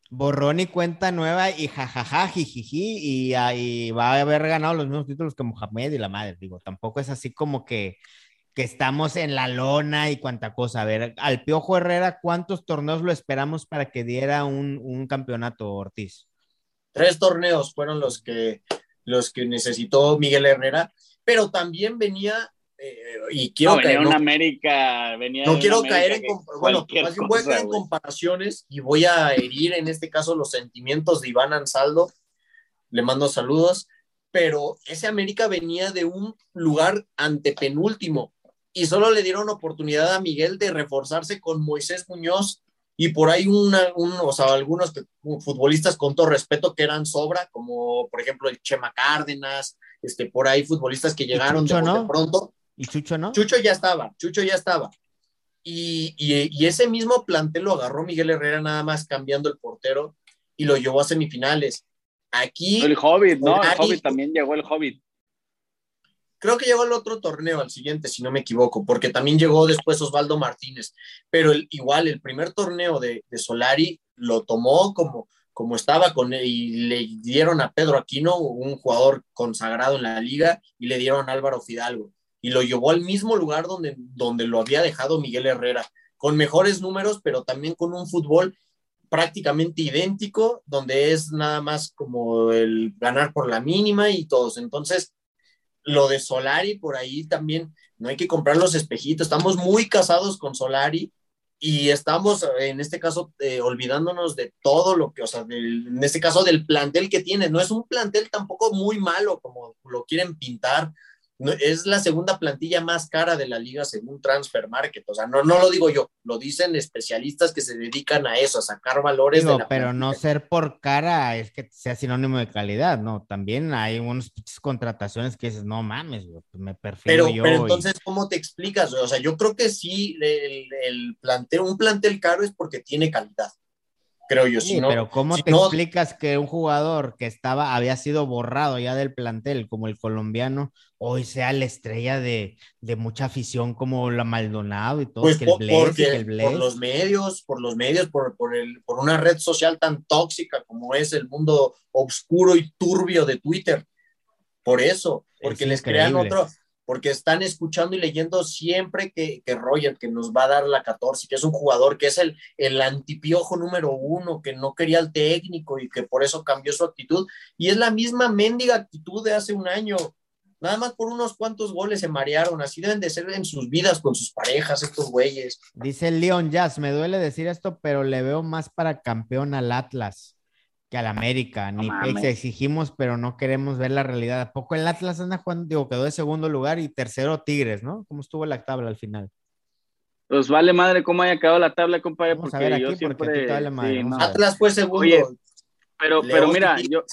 borrón y cuenta nueva y jajaja, jijiji, y, ahí va a haber ganado los mismos títulos que Mohamed y la madre. Digo, tampoco es así como que que estamos en la lona y cuánta cosa. A ver, al Piojo Herrera, ¿cuántos torneos lo esperamos para que diera un, un campeonato, Ortiz? Tres torneos fueron los que, los que necesitó Miguel Herrera, pero también venía, eh, y quiero No, venía caer, un no- América, venía no quiero América caer en, bueno, cualquier más bien voy a cosa, caer en comparaciones y voy a herir en este caso los sentimientos de Iván Ansaldo, le mando saludos, pero ese América venía de un lugar antepenúltimo y solo le dieron oportunidad a Miguel de reforzarse con Moisés Muñoz y por ahí una, un, o sea, algunos que- futbolistas con todo respeto que eran sobra, como por ejemplo el Chema Cárdenas, este, por ahí futbolistas que llegaron Chucho, de, ¿no? de pronto. ¿Y Chucho no? Chucho ya estaba, Chucho ya estaba. Y, y, ese mismo plantel lo agarró Miguel Herrera nada más cambiando el portero y lo llevó a semifinales. Aquí. El Hobbit, ¿no? El Hobbit también llegó el Hobbit. Creo que llegó al otro torneo, al siguiente, si no me equivoco, porque también llegó después Osvaldo Martínez. Pero el, igual, el primer torneo de, Solari lo tomó como, como estaba con y le dieron a Pedro Aquino, un jugador consagrado en la liga, y le dieron a Álvaro Fidalgo. Y lo llevó al mismo lugar donde, donde lo había dejado Miguel Herrera, con mejores números, pero también con un fútbol prácticamente idéntico, donde es nada más como el ganar por la mínima y todos. Entonces, lo de Solari por ahí también, no hay que comprar los espejitos, estamos muy casados con Solari y estamos en este caso eh, olvidándonos de todo lo que, o sea, en este caso del plantel que tiene, no es un plantel tampoco muy malo como lo quieren pintar, es la segunda plantilla más cara de la liga según Transfer Market. O sea, no, no lo digo yo, lo dicen especialistas que se dedican a eso, a sacar valores. de la pero no ser por cara es que sea sinónimo de calidad, ¿no? También hay unas contrataciones que dices, no mames, pues me perfilo pero, Pero entonces, ¿cómo te explicas? O sea, yo creo que sí, el, el plantel, un plantel caro es porque tiene calidad creo yo. Sí, pero ¿cómo te explicas que un jugador que estaba, había sido borrado ya del plantel, como el colombiano, hoy sea la estrella de, de mucha afición como la Maldonado y todo? Pues que el por los medios, por los medios, por, por, el, por una red social tan tóxica como es el mundo oscuro y turbio de Twitter. Por eso, porque les crean otro, porque están escuchando y leyendo siempre que, que, Roger, que nos va a dar la 14, que es un jugador que es el, el antipiojo número uno, que no quería al técnico y que por eso cambió su actitud. Y es la misma mendiga actitud de hace un año. Nada más por unos cuantos goles se marearon. Así deben de ser en sus vidas con sus parejas, estos güeyes. Dice Leon Jazz, me duele decir esto, pero le veo más para campeón al Atlas que al América. Ni exigimos, pero no queremos ver la realidad. ¿A poco el Atlas anda jugando? Digo, quedó de segundo lugar y tercero Tigres, ¿no? ¿Cómo estuvo la tabla al final? Pues vale madre cómo haya quedado la tabla, compadre. Vamos porque a ver aquí, porque vale madre. Atlas fue segundo. pero, pero mira, yo,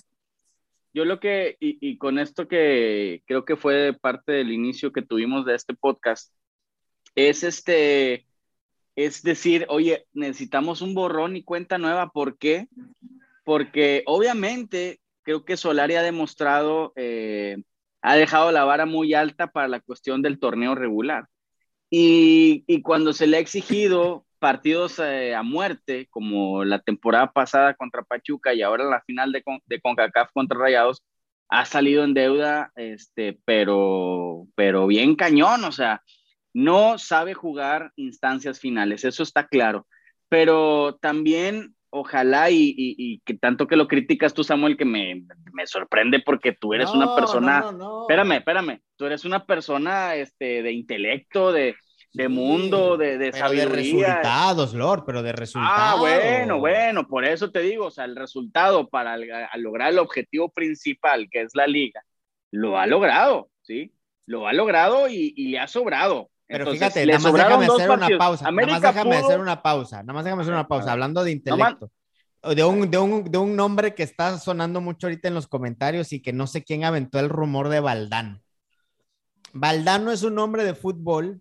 yo lo que, y, y, con esto que creo que fue parte del inicio que tuvimos de este podcast, es este, es decir, oye, necesitamos un borrón y cuenta nueva. ¿Por qué? Porque obviamente creo que Solari ha demostrado, eh, ha dejado la vara muy alta para la cuestión del torneo regular. Y, cuando se le ha exigido partidos eh, a muerte, como la temporada pasada contra Pachuca y ahora la final de, de CONCACAF contra Rayados, ha salido en deuda, este, pero, pero bien cañón, o sea, no sabe jugar instancias finales, eso está claro. Pero también ojalá y, que tanto que lo criticas tú, Samuel, que me, sorprende porque tú eres una persona, espérame, espérame, tú eres una persona este, de intelecto, de, mundo, de, de sabiduría. De resultados, Lord, pero de resultados. Ah, bueno, bueno, por eso te digo, o sea, el resultado para lograr el objetivo principal, que es la liga, lo ha logrado, ¿sí? Lo ha logrado y, y le ha sobrado. Pero fíjate, nada más déjame hacer una pausa. nada más déjame hacer una pausa. Nada más déjame hacer una pausa. Hablando de intelecto. de, un, de, un, de un nombre que está sonando mucho ahorita en los comentarios y que no sé quién aventó el rumor de Valdano. Valdano es un hombre de fútbol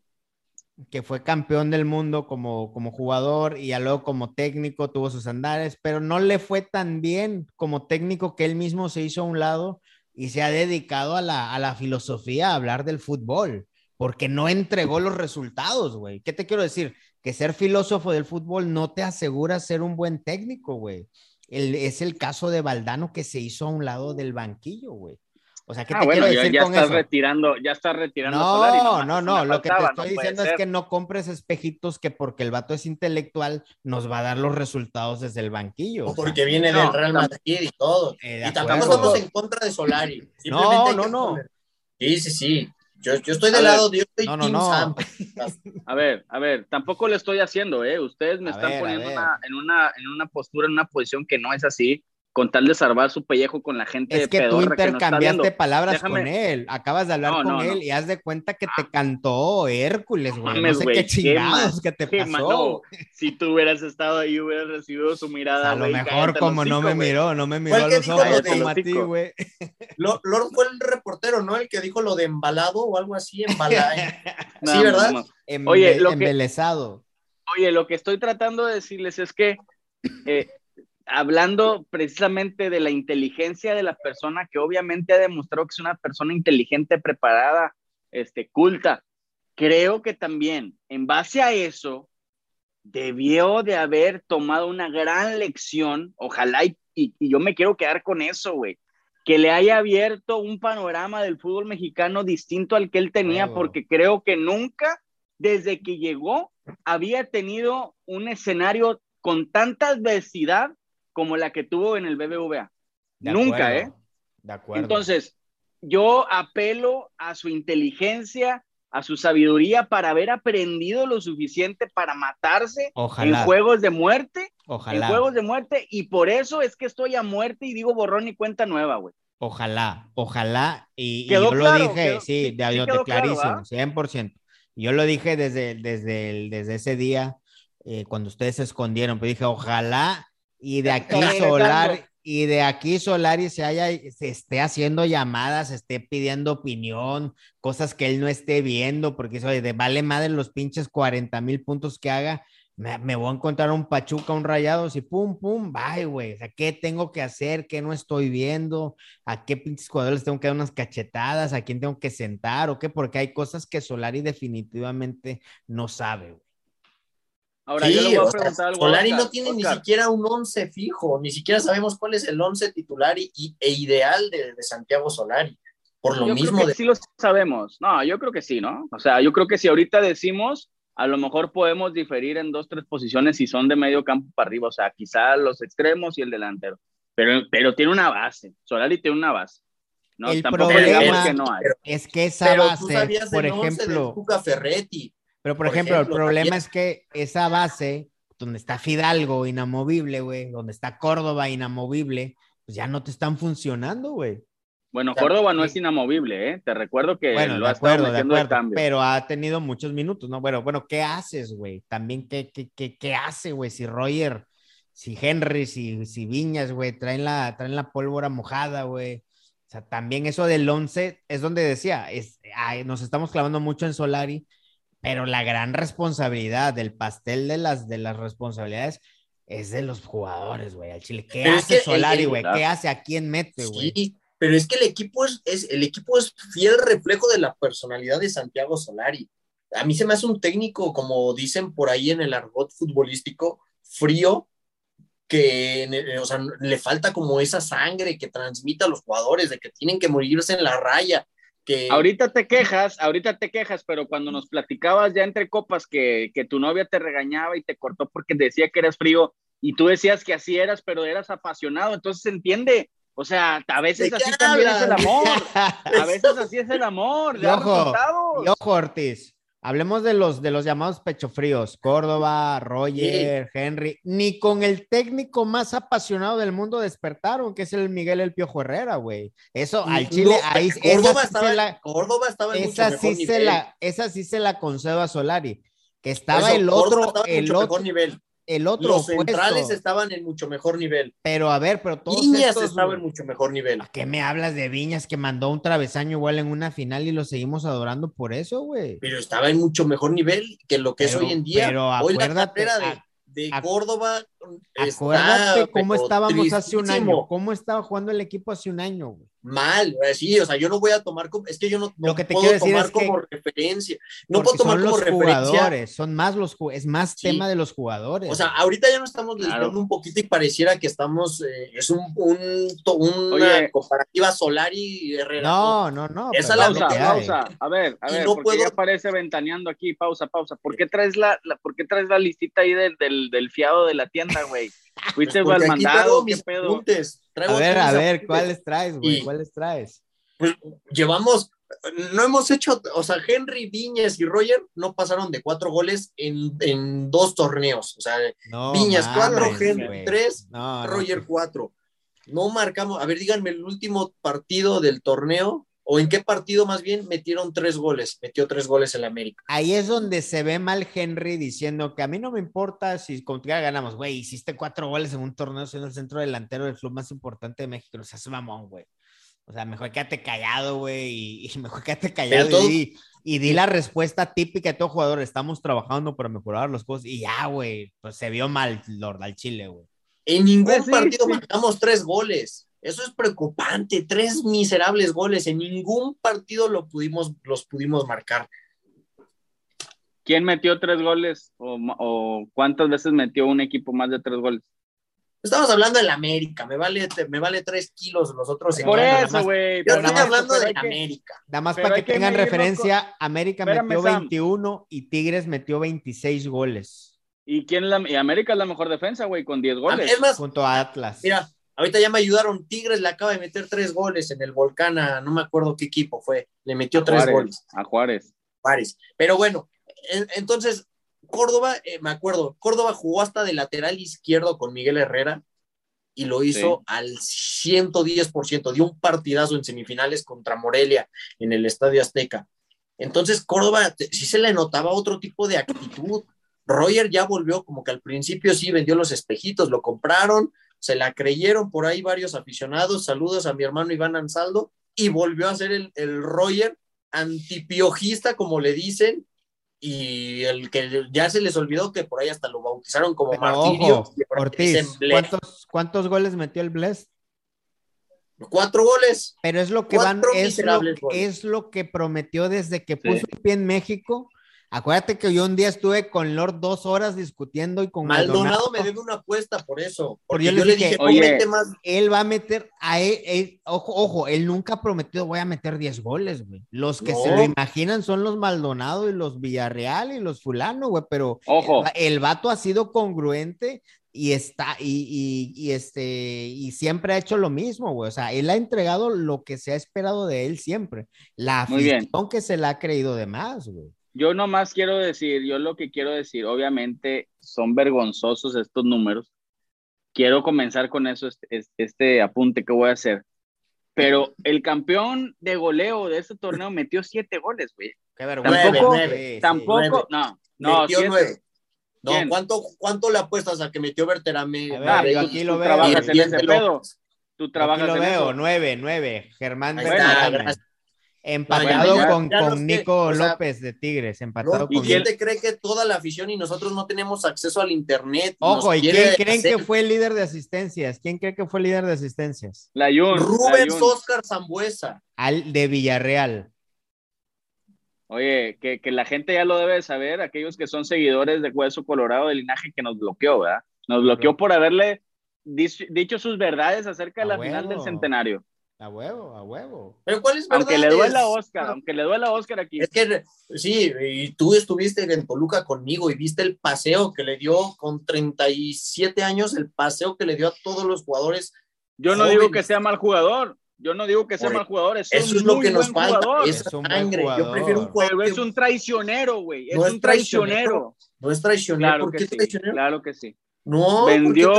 que fue campeón del mundo como, como jugador y luego como técnico tuvo sus andares, pero no le fue tan bien como técnico que él mismo se hizo a un lado y se ha dedicado a la, a la filosofía, a hablar del fútbol porque no entregó los resultados, güey. ¿Qué te quiero decir? Que ser filósofo del fútbol no te asegura ser un buen técnico, güey. es el caso de Valdano que se hizo a un lado del banquillo, güey. O sea, ¿qué ah, te quiero decir ya, con estás retirando, ya estás retirando. No, no, no, lo que te estoy diciendo es que no compres espejitos que porque el vato es intelectual nos va a dar los resultados desde el banquillo. O porque viene del Real Madrid y todo. Eh, y tampoco estamos en contra de Solari. No, no, no. Sí, sí, sí. Yo, yo estoy del lado de yo estoy no, no, no. A ver, a ver, tampoco le estoy haciendo, ¿eh? Ustedes me están poniendo en, una, en una postura, en una posición que no es así con tal de salvar su pellejo con la gente. Es que tú intercambiaste palabras con él, acabas de hablar con él y haz de cuenta que te ah. cantó Hércules, güey. No sé qué chingados que te pasó. Si tú hubieras estado ahí, hubieras recibido su mirada. a lo mejor como no me miró, no me miró a los ojos como a ti, güey. Lord fue el reportero, ¿no? El que dijo lo de embalado o algo así, embalado. Sí, ¿verdad? Oye, lo que- embelesado. Oye, lo que estoy tratando de decirles es que eh, hablando precisamente de la inteligencia de la persona, que obviamente ha demostrado que es una persona inteligente, preparada, este, culta, creo que también en base a eso debió de haber tomado una gran lección, ojalá y, y- y yo me quiero quedar con eso, güey, que le haya abierto un panorama del fútbol mexicano distinto al que él tenía, porque creo que nunca, desde que llegó, había tenido un escenario con tanta adversidad como la que tuvo en el BBVA. De Nunca, acuerdo, ¿eh? De acuerdo. Entonces, yo apelo a su inteligencia, a su sabiduría para haber aprendido lo suficiente para matarse Ojalá. en juegos de muerte, Ojalá. en juegos de muerte, y por eso es que estoy a muerte y digo borrón y cuenta nueva, güey. Ojalá, ojalá. Y, yo claro, lo dije, quedó- sí, de, sí yo te- quedó claro, clarísimo, ¿va? 100%. Yo lo dije desde, desde, el- desde ese día, eh, cuando ustedes se escondieron, pero dije, ojalá, y de aquí. Solar, y de aquí Solari se haya, se esté haciendo llamadas, esté pidiendo opinión, cosas que él no esté viendo, porque eso de vale madre los pinches 40 mil puntos que haga, me, me voy a encontrar un Pachuca, un Rayados y pum, pum, bye, güey. O sea, ¿qué tengo que hacer? ¿Qué no estoy viendo? ¿A qué pinches jugadores tengo que dar unas cachetadas? ¿A quién tengo que sentar? ¿O qué? Porque hay cosas que Solari definitivamente no sabe, güey. Ahora, Sí, yo le voy a o sea, preguntar algo. Solari no tiene ni Oscar, siquiera un once fijo, ni siquiera sabemos cuál es el once titular y, y- e ideal de, de Santiago Solari. Por lo yo mismo creo que de sí lo sabemos. No, yo creo que sí, ¿no? O sea, yo creo que si ahorita decimos, a lo mejor podemos diferir en dos, tres posiciones si son de medio campo para arriba. O sea, quizá los extremos y el delantero. Pero, pero tiene una base. Solari tiene una base. No, El tampoco problema- digamos que no hay. Pero- Es que esa Pero tú base, sabías por ejemplo, Tuca Ferretti. Pero por, por ejemplo, ejemplo, el problema también- es que esa base, donde está Fidalgo inamovible, güey, donde está Córdoba inamovible, pues ya no te están funcionando, güey. Bueno, Córdoba no es inamovible, ¿eh? Te recuerdo que Bueno, lo de ha estado acuerdo, de metiendo de acuerdo, cambio. pero ha tenido muchos minutos, ¿no? Bueno, bueno, ¿qué haces, güey? También, ¿qué, qué, qué, qué hace, güey? Si Roger, si Henry, si, si Viñas, güey, traen la, traen la pólvora mojada, güey. O sea, también eso del 11 es donde decía, es, ay, nos estamos clavando mucho en Solari, pero la gran responsabilidad del pastel de las, de las responsabilidades es de los jugadores, güey, al Chile. ¿Qué Pero es hace que el- Solari, güey? ¿Qué hace? ¿A quién mete, güey? Sí, pero es que el equipo es, es- el equipo es fiel reflejo de la personalidad de Santiago Solari. A mí se me hace un técnico, como dicen por ahí en el argot futbolístico, frío, que o sea, le falta como esa sangre que transmite a los jugadores, de que tienen que morirse en la raya. Que, Ahorita te quejas, ahorita te quejas, pero cuando nos platicabas ya entre copas que, que tu novia te regañaba y te cortó porque decía que eras frío y tú decías que así eras, pero eras apasionado, entonces se entiende. O sea, a veces ¿De qué así también es el amor. A veces así es el amor. Y ojo, y ojo, Ortiz. Hablemos de los, de los llamados pecho fríos. Córdoba, Roger, Henry. Ni con el técnico más apasionado del mundo despertaron, que es el Miguel El Piojo Herrera, güey. Eso al No, Chile, ahí Córdoba estaba, se la, Córdoba estaba en mucho esa mejor sí se nivel. la, esa sí se la concedo a Solari. Que estaba eso, el otro, estaba en el mucho otro, mejor nivel. El otro Los centrales estaban en mucho mejor nivel. Pero a ver, pero todos Viñas estos, estaba en mucho mejor nivel. ¿A qué me hablas de Viñas que mandó un travesaño igual en una final y lo seguimos adorando por eso, güey? pero estaba en mucho mejor nivel que lo que es Pero- hoy en día. pero hoy la acuérdate, carrera de, de a- Córdoba está, Acuérdate cómo estábamos hace un año, cómo estaba jugando el equipo hace un año, güey. Mal, sí, o sea, yo no voy a tomar como, es que yo no, no Lo que te puedo quiero decir tomar es que- como referencia, no puedo tomar son como los referencia. jugadores, son más los es más Sí. tema de los jugadores. O sea, ahorita ya no estamos Claro. un poquito y pareciera que estamos, eh, es un, un, una Oye. comparativa Solari y Herrera. no, no, no. Esa pero la Pausa, pausa. A ver, a ver, no porque puedo- ya parece ventaneando aquí. Pausa, pausa. ¿Por qué traes la, la- ¿por qué traes la listita ahí del, del, del fiado de la tienda, güey? Pues ¿Fuiste mandado? traigo ¿Qué pedo? A ver, a ver, apuntes. ¿cuáles traes, güey? ¿Cuáles traes? pues llevamos, no hemos hecho, o sea, Henry, Viñas y Roger no pasaron de cuatro goles en, en dos torneos. O sea, No, Viñas cuatro, Henry güey. tres, No, no, Roger cuatro. No marcamos, a ver, díganme el último partido del torneo, o en qué partido más bien metieron tres goles, metió tres goles el América. Ahí es donde se ve mal Henry diciendo que a mí no me importa si contigo ganamos, güey, hiciste cuatro goles en un torneo siendo el centro delantero del club más importante de México, o sea, es mamón, güey. O sea, mejor quédate callado, güey, y, mejor quédate callado y, di, la respuesta típica de todo jugador. Estamos trabajando para mejorar los cosas. Y ya, güey, pues se vio mal Lord al Chile, güey. En ningún pues partido marcamos tres goles. Eso es preocupante. Tres miserables goles. En ningún partido lo pudimos, los pudimos marcar. ¿Quién metió tres goles? ¿O, cuántas veces metió un equipo más de tres goles? Estamos hablando del América, me vale, me vale tres kilos los otros. Por eso, güey. Yo estoy hablando de América. Nada más para que, tengan referencia, América metió 21 y Tigres metió 26 goles. ¿Y quién la, y América es la mejor defensa, güey, con 10 goles? Es más, junto a Atlas. Mira, ahorita ya me ayudaron. Tigres le acaba de meter tres goles en el Volcán, no me acuerdo qué equipo fue. Le metió tres goles. A Juárez. Juárez. Pero bueno, entonces, Córdoba, eh, me acuerdo, Córdoba jugó hasta de lateral izquierdo con Miguel Herrera y lo hizo al 110%, dio un partidazo en semifinales contra Morelia en el Estadio Azteca. Entonces, Córdoba sí se le notaba otro tipo de actitud. Roger ya volvió como que al principio sí vendió los espejitos, lo compraron, se la creyeron por ahí varios aficionados. Saludos a mi hermano Iván Ansaldo y volvió a ser el, el Roger antipiojista, como le dicen, y el que ya se les olvidó que por ahí hasta lo bautizaron como Martirio. Ortiz, ¿cuántos, goles metió el Bless? Cuatro goles. Pero es lo que van, es lo, es lo, que prometió desde que puso el pie en México Acuérdate que yo un día estuve con Lord dos horas discutiendo y con Maldonado, me debe una apuesta por eso. Porque yo, le dije, oye, más. él va a meter a él, ojo, ojo, él nunca ha prometido voy a meter 10 goles, güey. Los que se lo imaginan son los Maldonado y los Villarreal y los Fulano, güey, pero ojo. El, vato ha sido congruente y está y, y, este y siempre ha hecho lo mismo, güey. O sea, él ha entregado lo que se ha esperado de él siempre. La afición que se la ha creído de más, güey. Yo nomás quiero decir, yo lo que quiero decir, obviamente son vergonzosos estos números. Quiero comenzar con eso, este, este, apunte que voy a hacer. Pero el campeón de goleo de este torneo metió siete goles, güey. Qué vergüenza. Tampoco, tampoco, no, no, metió nueve. No, ¿cuánto, ¿cuánto le apuestas a que metió Berterame? Ah, yo aquí lo veo. Trabajas en ese pedo. Tú trabajas aquí lo veo, nueve, nueve. Germán Berterame. Empatado con, con Nico López de Tigres, empatado ¿Y quién te cree que toda la afición y nosotros no tenemos acceso al internet? Ojo, ¿y quién creen que fue el líder de asistencias? ¿Quién cree que fue el líder de asistencias? La Rubens Oscar Zambuesa. Al de Villarreal. Oye, que, que, la gente ya lo debe saber, aquellos que son seguidores de Hueso Colorado del linaje que nos bloqueó, ¿verdad? Nos bloqueó por haberle dicho sus verdades acerca de la final del centenario. A huevo, a huevo. Pero ¿cuál es verdad? Aunque le duela a Oscar, aunque le duela a Oscar aquí. Es que sí, y tú estuviste en Toluca conmigo y viste el paseo que le dio con 37 años, el paseo que le dio a todos los jugadores. Yo no digo que sea mal jugador, yo no digo que sea mal jugador, es eso es lo que nos falta, jugador. es sangre. Yo prefiero un jugador. Pero es un traicionero, güey, es, un traicionero. No es traicionero, claro ¿por qué sí, traicionero? Claro que sí. No, vendió,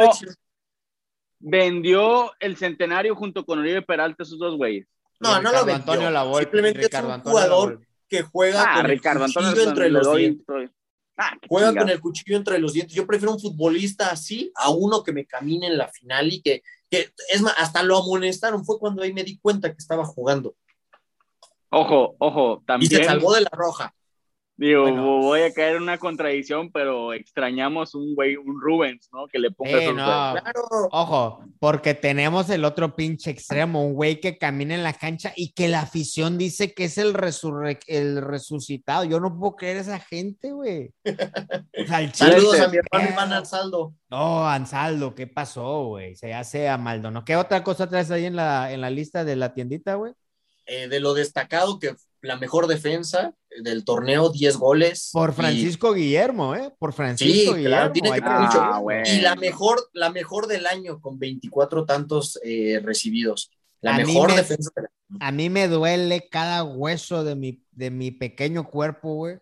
vendió el centenario junto con Oribe Peralta, esos dos güeyes. No, no lo vendió. Antonio Lavolpe, Simplemente es un jugador que juega ah, con Ricardo el cuchillo entre los dientes. Ah, juega con el cuchillo entre los dientes. Yo prefiero un futbolista así a uno que me camine en la final y que, que es más, hasta lo amonestaron. Fue cuando ahí me di cuenta que estaba jugando. Ojo, ojo, también. Y se salvó de la roja. Digo, voy a caer en una contradicción, pero extrañamos un güey, un Rubens, ¿no? Que le ponga eh, no. Ojo, porque tenemos el otro pinche extremo, un güey que camina en la cancha y que la afición dice que es el, el resucitado. Yo no puedo creer esa gente, güey. Saludos a mi hermano Iván Ansaldo. No, Ansaldo, ¿qué pasó, güey? Se hace a Maldonado. ¿Qué otra cosa traes ahí en la, en la lista de la tiendita, güey? Eh, de lo destacado que la mejor defensa del torneo, 10 goles. Por Francisco Guillermo, ¿eh? Por Francisco Guillermo. tiene que ah, Y la mejor, la mejor del año con 24 tantos eh, recibidos. La mejor defensa. A mí me duele cada hueso de mi, de mi pequeño cuerpo, güey.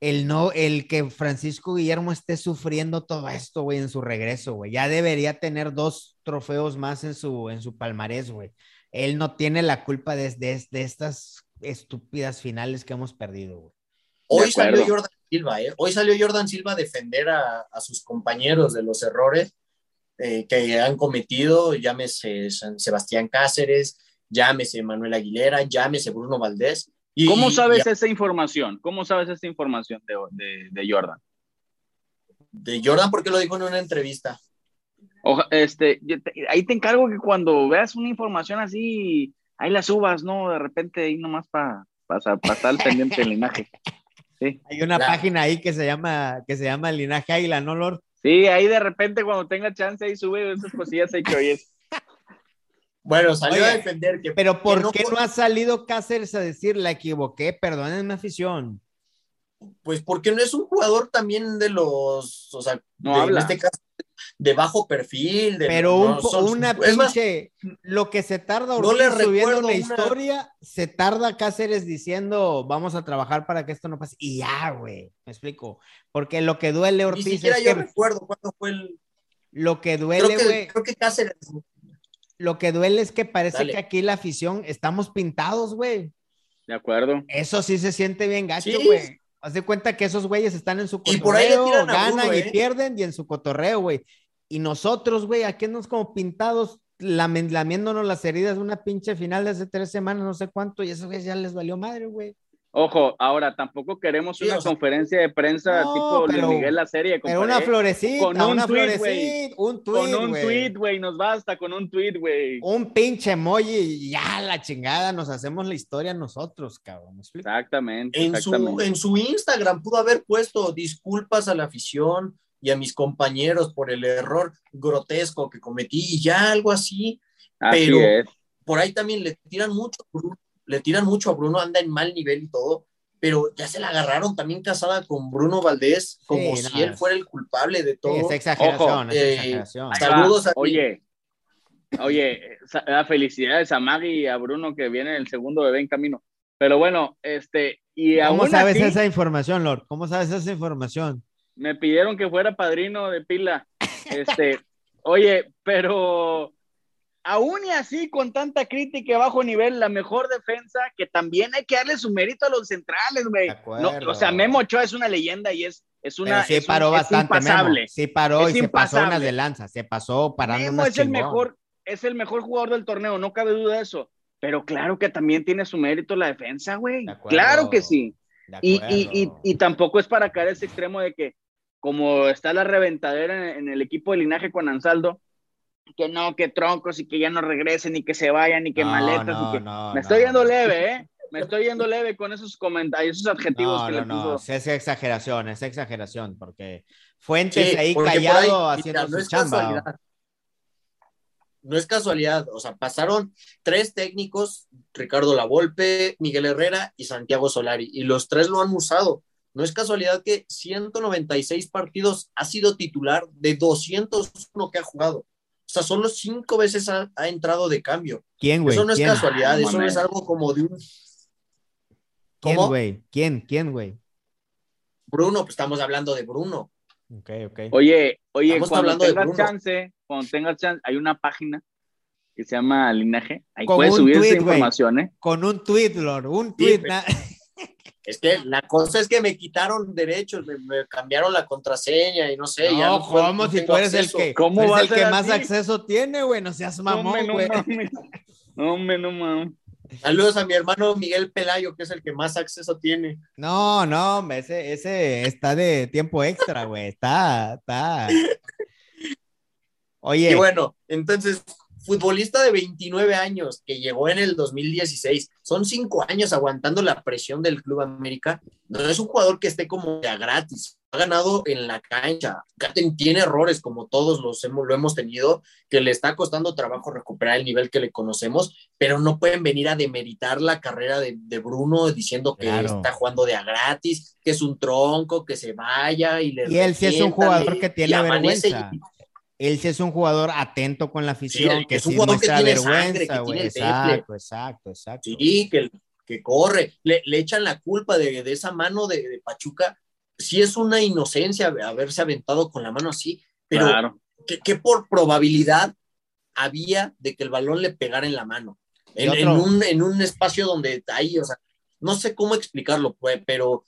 El, no, el que Francisco Guillermo esté sufriendo todo esto, güey, en su regreso, güey. Ya debería tener dos trofeos más en su, en su palmarés, güey. Él no tiene la culpa de, de, de estas estúpidas finales que hemos perdido. Hoy salió Jordan Silva, ¿eh? Hoy salió Jordan Silva a defender a, sus compañeros de los errores eh, que han cometido, llámese Sebastián Cáceres, llámese Manuel Aguilera, llámese Bruno Valdés. Y, ¿Cómo sabes esa información? ¿Cómo sabes esa información de, de, de Jordan? De Jordan, porque lo dijo en una entrevista. este, ahí te encargo que cuando veas una información así, ahí la subas, ¿no? De repente ahí nomás para estar al pendiente del linaje. Sí. Hay una página ahí que se llama, que se llama Linaje Águila, ¿no, Lord? Sí, ahí de repente cuando tenga chance ahí sube esas cosillas ahí que oyes. Bueno, salió a defender que. Pero ¿por qué no ha salido Cáceres a decir la equivoqué? Perdónenme, afición. Pues porque no es un jugador también de los, o sea, en este caso, de bajo perfil. De, Pero una pinche, lo que se tarda no subiendo una, historia, se tarda Cáceres diciendo, vamos a trabajar para que esto no pase. Y ya, güey, me explico. Porque lo que duele, Ortiz. Ni siquiera yo recuerdo cuándo fue el. Lo que duele, güey. Creo, que Cáceres. Lo que duele es que parece que aquí la afición estamos pintados, güey. De acuerdo. Eso sí se siente bien gacho, güey. Haz de cuenta que esos güeyes están en su cotorreo, ganan y ¿eh? pierden y en su cotorreo, güey. Y nosotros, güey, aquí nos como pintados, lamiéndonos las heridas de una pinche final de hace tres semanas, no sé cuánto, y eso ya les valió madre, güey. Ojo, ahora tampoco queremos una conferencia de prensa tipo Miguel la serie. Pero una florecita, con un una tweet, un tweet, Con un tweet, güey, nos basta con un tweet, güey. Un pinche emoji y ya la chingada, nos hacemos la historia nosotros, cabrón. Exactamente. En, Su, en su Instagram pudo haber puesto disculpas a la afición y a mis compañeros por el error grotesco que cometí y ya algo así. pero por ahí también le tiran mucho le tiran mucho a Bruno, anda en mal nivel y todo, pero ya se la agarraron también casada con Bruno Valdés, como si él fuera el culpable de todo. es exageración, es eh, exageración. Saludos a Oye, oye, felicidades a Maggie y a Bruno que viene el segundo bebé en camino. Pero bueno, este, y ¿Cómo sabes esa información, Lord? ¿Cómo sabes esa información? Me pidieron que fuera padrino de pila. Este, oye, pero aún y así, con tanta crítica y bajo nivel, la mejor defensa, que también hay que darle su mérito a los centrales, güey. No, o sea, Memo Ochoa es una leyenda y es, es una. sí paró bastante, Sí paró y se pasó una de lanza, se pasó parando Memo es el mejor, es el mejor jugador del torneo, no cabe duda de eso. Pero claro que también tiene su mérito la defensa, güey. Claro que sí. Y, y, y, tampoco es para caer ese extremo de que, como está la reventadera en, en el equipo de linaje con Ansaldo, que no, que troncos y que ya no regresen y que se vayan y que maletas. me estoy yendo leve, ¿eh? Me estoy yendo leve con esos comentarios, esos adjetivos que le puso. Es exageración, es exageración, porque Fuentes ahí callado haciendo su chamba. No es casualidad, o sea, pasaron tres técnicos, Ricardo Lavolpe, Miguel Herrera y Santiago Solari, y los tres lo han usado. No es casualidad que 196 partidos ha sido titular de 201 que ha jugado. O sea, solo cinco veces ha, entrado de cambio. ¿Quién, güey? Eso no es casualidad, eso no es algo como de un. ¿Quién, güey? ¿Quién? ¿Quién, güey? Bruno, pues estamos hablando de Bruno. Ok, ok. Oye, oye, cuando tengas chance, cuando tengas chance, hay una página que se llama Linaje. Ahí puedes subir esa información, ¿eh? Con un tweet, Lord, un tweet. Es que la cosa es que me quitaron derechos, me, cambiaron la contraseña y no sé. No, ya no ¿cómo? si tú eres el que, ¿Cómo el que más acceso tiene, güey, no seas mamón, güey. No, no, no, mames. Saludos a mi hermano Miguel Pelayo, que es el que más acceso tiene. No, no, ese, ese está de tiempo extra, güey. Está, está. Oye. Y bueno, entonces, futbolista de 29 años que llegó en el 2016, son cinco años aguantando la presión del Club América, no es un jugador que esté como ya gratis, ha ganado en la cancha, tiene errores como todos los hemos, lo hemos tenido, que le está costando trabajo recuperar el nivel que le conocemos, pero no pueden venir a demeritar la carrera de, Bruno diciendo que está jugando de a gratis, que es un tronco, que se vaya y le... Y él sí es un jugador que tiene vergüenza él sí es un jugador atento con la afición, que es un jugador que tiene vergüenza, güey. Exacto, exacto, exacto. Sí, que, que corre. Le, le, echan la culpa de, de esa mano de, de, Pachuca. Sí es una inocencia haberse aventado con la mano así, pero claro. ¿qué, por probabilidad había de que el balón le pegara en la mano? En, en, un, en un espacio donde ahí, o sea, no sé cómo explicarlo, pues, pero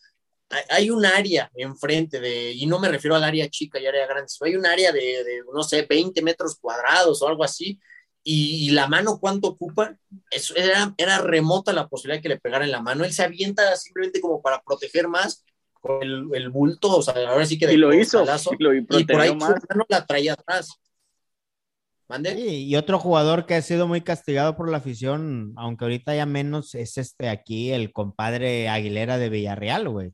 hay un área enfrente de, y no me refiero al área chica y área grande, hay un área de, no sé, 20 metros cuadrados o algo así, Y, la mano, ¿cuánto ocupa? Eso era, era remota la posibilidad de que le pegara en la mano. Él se avienta simplemente como para proteger más con el, bulto, o sea, ahora sí que de y lo hizo, y, por ahí más. su mano la traía atrás. y otro jugador que ha sido muy castigado por la afición, aunque ahorita ya menos, es este aquí, el compadre Aguilera de Villarreal, güey.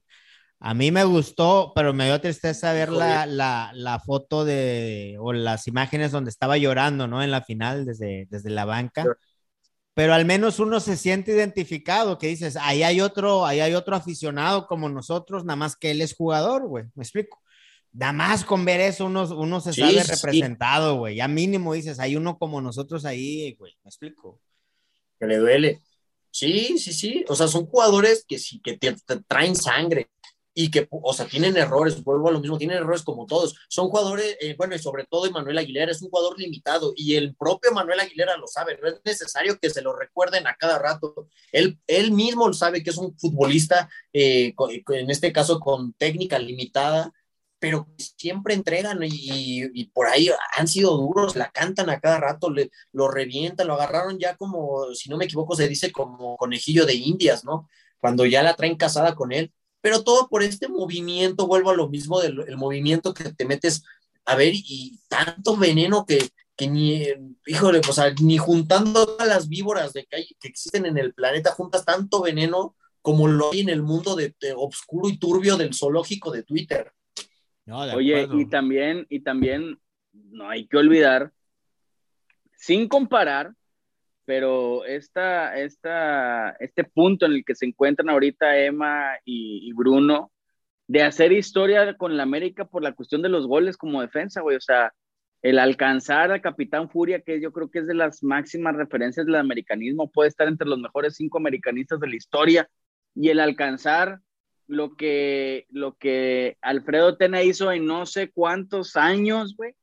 A mí me gustó, pero me dio tristeza ver la, la, la, foto de, o las imágenes donde estaba llorando, ¿no? En la final, desde, desde la banca. Pero al menos uno se siente identificado, que dices, ahí hay otro, ahí hay otro aficionado como nosotros, nada más que él es jugador, güey, me explico. Nada más con ver eso uno, uno se sabe representado, güey. Ya mínimo dices, hay uno como nosotros ahí, güey, me explico. Que le duele. Sí, sí, sí. O sea, son jugadores que sí, que te traen sangre y que, o sea, tienen errores, vuelvo a lo mismo, tienen errores como todos. Son jugadores, eh, bueno, y sobre todo Manuel Aguilera es un jugador limitado y el propio Manuel Aguilera lo sabe, no es necesario que se lo recuerden a cada rato. Él, él mismo sabe que es un futbolista, eh, en este caso con técnica limitada, pero siempre entregan y, por ahí han sido duros, la cantan a cada rato, lo revientan, lo agarraron ya como, si no me equivoco, se dice como conejillo de indias, ¿no? Cuando ya la traen casada con él pero todo por este movimiento, vuelvo a lo mismo del movimiento que te metes a ver y, tanto veneno que, que ni, híjole, o sea, ni juntando todas las víboras de que, que existen en el planeta, juntas tanto veneno como lo hay en el mundo de, obscuro y turbio del zoológico de Twitter. Oye, y también, y también no hay que olvidar, sin comparar, pero esta, esta, este punto en el que se encuentran ahorita Emma y, Bruno, de hacer historia con la América por la cuestión de los goles como defensa, güey, o sea, el alcanzar al Capitán Furia, que yo creo que es de las máximas referencias del americanismo, puede estar entre los mejores cinco americanistas de la historia, y el alcanzar lo que, lo que Alfredo Tena hizo en no sé cuántos años, güey,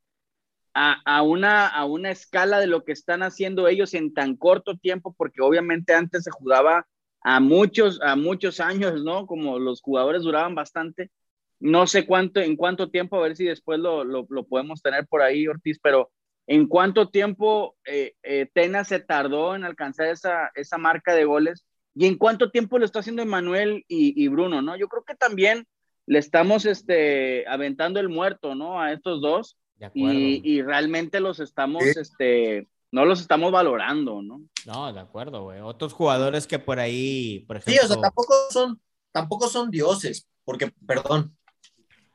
a, una, a una escala de lo que están haciendo ellos en tan corto tiempo, porque obviamente antes se jugaba a muchos, a muchos años, ¿no? Como los jugadores duraban bastante. No sé cuánto, en cuánto tiempo, a ver si después lo, lo, podemos tener por ahí, Ortiz, pero en cuánto tiempo eh, eh, Tena se tardó en alcanzar esa, esa marca de goles y en cuánto tiempo lo está haciendo Emanuel y, y, Bruno, ¿no? Yo creo que también le estamos este, aventando el muerto, ¿no? A estos dos y, realmente los estamos, este, no los estamos valorando, ¿no? No, de acuerdo, güey. Otros jugadores que por ahí, por ejemplo. Sí, o sea, tampoco son, tampoco son dioses, porque, perdón.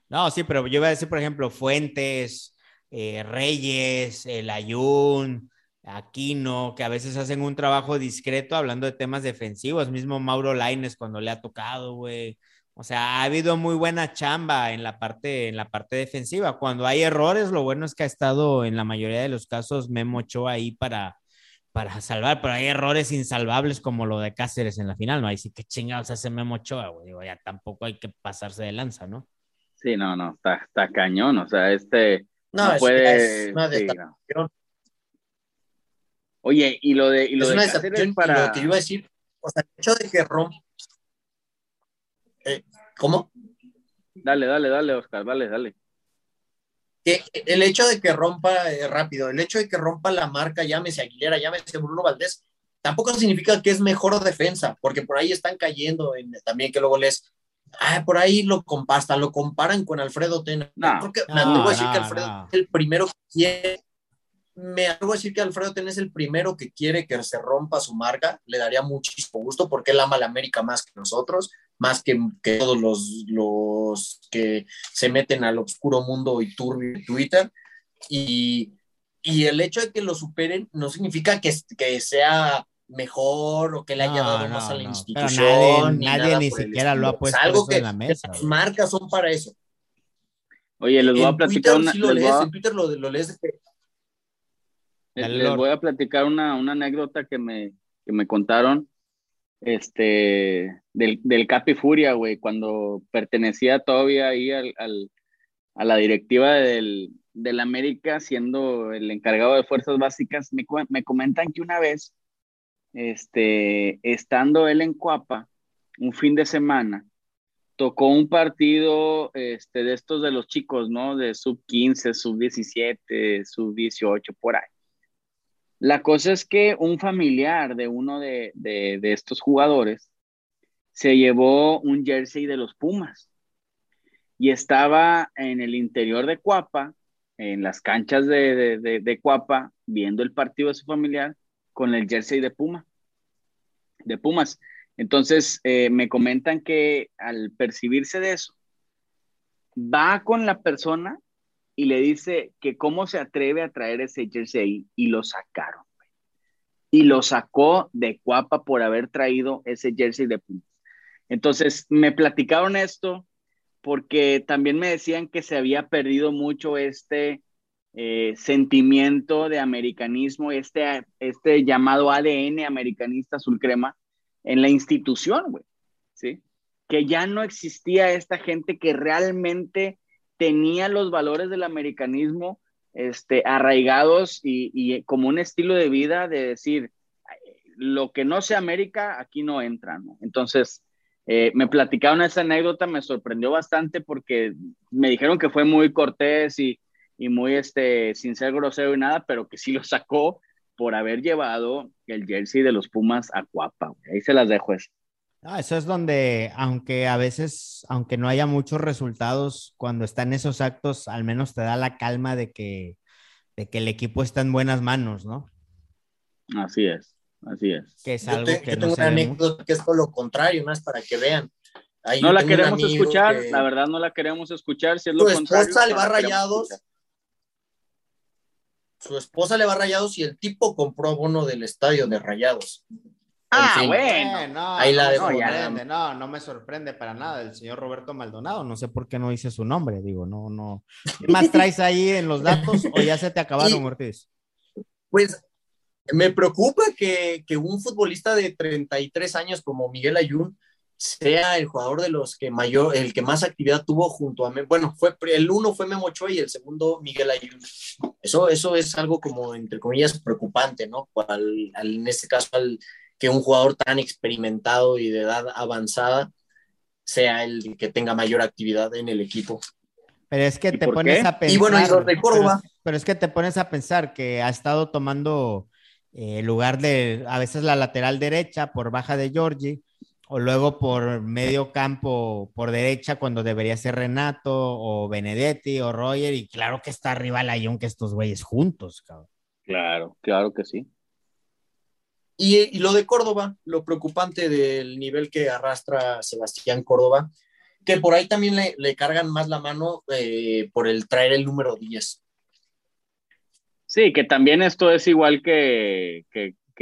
No, sí, pero yo iba a decir, por ejemplo, Fuentes, eh, Reyes, el Ayun, Aquino, que a veces hacen un trabajo discreto hablando de temas defensivos. Mismo Mauro Laines cuando le ha tocado, güey. O sea, ha habido muy buena chamba en la parte, en la parte defensiva. Cuando hay errores, lo bueno es que ha estado en la mayoría de los casos Memo Ochoa ahí para, para salvar, pero hay errores insalvables como lo de Cáceres en la final, ¿no? Ahí sí que chingados hace Memo Ochoa, güey. Digo, ya tampoco hay que pasarse de lanza, ¿no? Sí, no, no, está, está cañón. O sea, este no, puede. Oye, y lo de, y lo de Cáceres para. lo que iba a decir, o sea, el hecho de que rompe eh, ¿Cómo? Dale, dale, dale, Oscar, dale, dale. Que el hecho de que rompa eh, rápido, el hecho de que rompa la marca, llámese Aguilera, llámese Bruno Valdés, tampoco significa que es mejor defensa, porque por ahí están cayendo también que luego les, ah, por ahí lo compastan, lo comparan con Alfredo Tena. No, creo que me atrevo a decir que Alfredo es el primero que quiere, me atrevo a decir que Alfredo Tena es el primero que quiere que se rompa su marca, le daría muchísimo gusto porque él ama a la América más que nosotros más que, que todos los, los, que se meten al oscuro mundo y turbio de Twitter. Y, y, el hecho de que lo superen no significa que, que sea mejor o que le haya dado más a la institución. nadie, ni, siquiera lo ha puesto algo que, en la mesa. Las marcas son para eso. Oye, les voy a platicar una. lo lees, En Twitter lo, lo lees. Les, voy a platicar una, una anécdota que me, que me contaron este, del, del Capi Furia, güey, cuando pertenecía todavía ahí al, al, a la directiva del, del, América, siendo el encargado de fuerzas básicas, me, me, comentan que una vez, este, estando él en Cuapa, un fin de semana, tocó un partido este, de estos de los chicos, ¿no? De sub 15, sub 17, sub 18, por ahí. La cosa es que un familiar de uno de, de, de estos jugadores se llevó un jersey de los Pumas y estaba en el interior de Cuapa, en las canchas de, de, de, Cuapa, viendo el partido de su familiar con el jersey de Puma, de Pumas. Entonces, eh, me comentan que al percibirse de eso, va con la persona y le dice que cómo se atreve a traer ese jersey y lo sacaron. Y lo sacó de Cuapa por haber traído ese jersey de Pumas. Entonces, me platicaron esto porque también me decían que se había perdido mucho este eh, sentimiento de americanismo, este, este llamado ADN americanista azul crema en la institución, güey, ¿sí? Que ya no existía esta gente que realmente tenía los valores del americanismo este, arraigados y, como un estilo de vida de decir, lo que no sea América, aquí no entra. Entonces, eh, me platicaron esa anécdota, me sorprendió bastante porque me dijeron que fue muy cortés y, y muy, este, sin ser grosero y nada, pero que sí lo sacó por haber llevado el jersey de los Pumas a Cuapa. Ahí se las dejo eso. Ah, eso es donde, aunque a veces, aunque no haya muchos resultados, cuando están esos actos, al menos te da la calma de que, de que el equipo está en buenas manos, ¿no? Así es. Así es. Que es algo yo, que yo no tengo una anécdota que es por lo contrario, más para que vean. Ahí no la queremos escuchar, que la verdad no la queremos escuchar. Si es lo Su contrario, esposa le va rayados. Su esposa le va rayados y el tipo compró bono del estadio de rayados. Ah, En fin. bueno. Eh, no, Ahí la no, ya. no, no me sorprende para nada el señor Roberto Maldonado. No sé por qué no dice su nombre, digo, no, no. ¿Qué más traes ahí en los datos o ya se te acabaron, Y- Ortiz? Pues me preocupa que, que un futbolista de 33 años como Miguel Ayun sea el jugador de los que mayor, el que más actividad tuvo junto a, bueno, fue el uno fue Memo Ochoa y el segundo Miguel Ayun. Eso, eso es algo como, entre comillas, preocupante, ¿no? Al- al- en este caso, al, que un jugador tan experimentado y de edad avanzada sea el que tenga mayor actividad en el equipo. Pero es que ¿Y te pones qué? a pensar. Y bueno, y los de Córdoba. Pero, pero es que te pones a pensar que ha estado tomando eh, lugar de a veces la lateral derecha por baja de Giorgi, o luego por medio campo por derecha cuando debería ser Renato, o Benedetti, o Roger, y claro que está arriba la que estos güeyes juntos, cabrón. Claro, claro que sí. Y, lo de Córdoba, lo preocupante del nivel que arrastra Sebastián Córdoba, que por ahí también le, cargan más la mano eh, por el traer el número 10. Sí, que también esto es igual que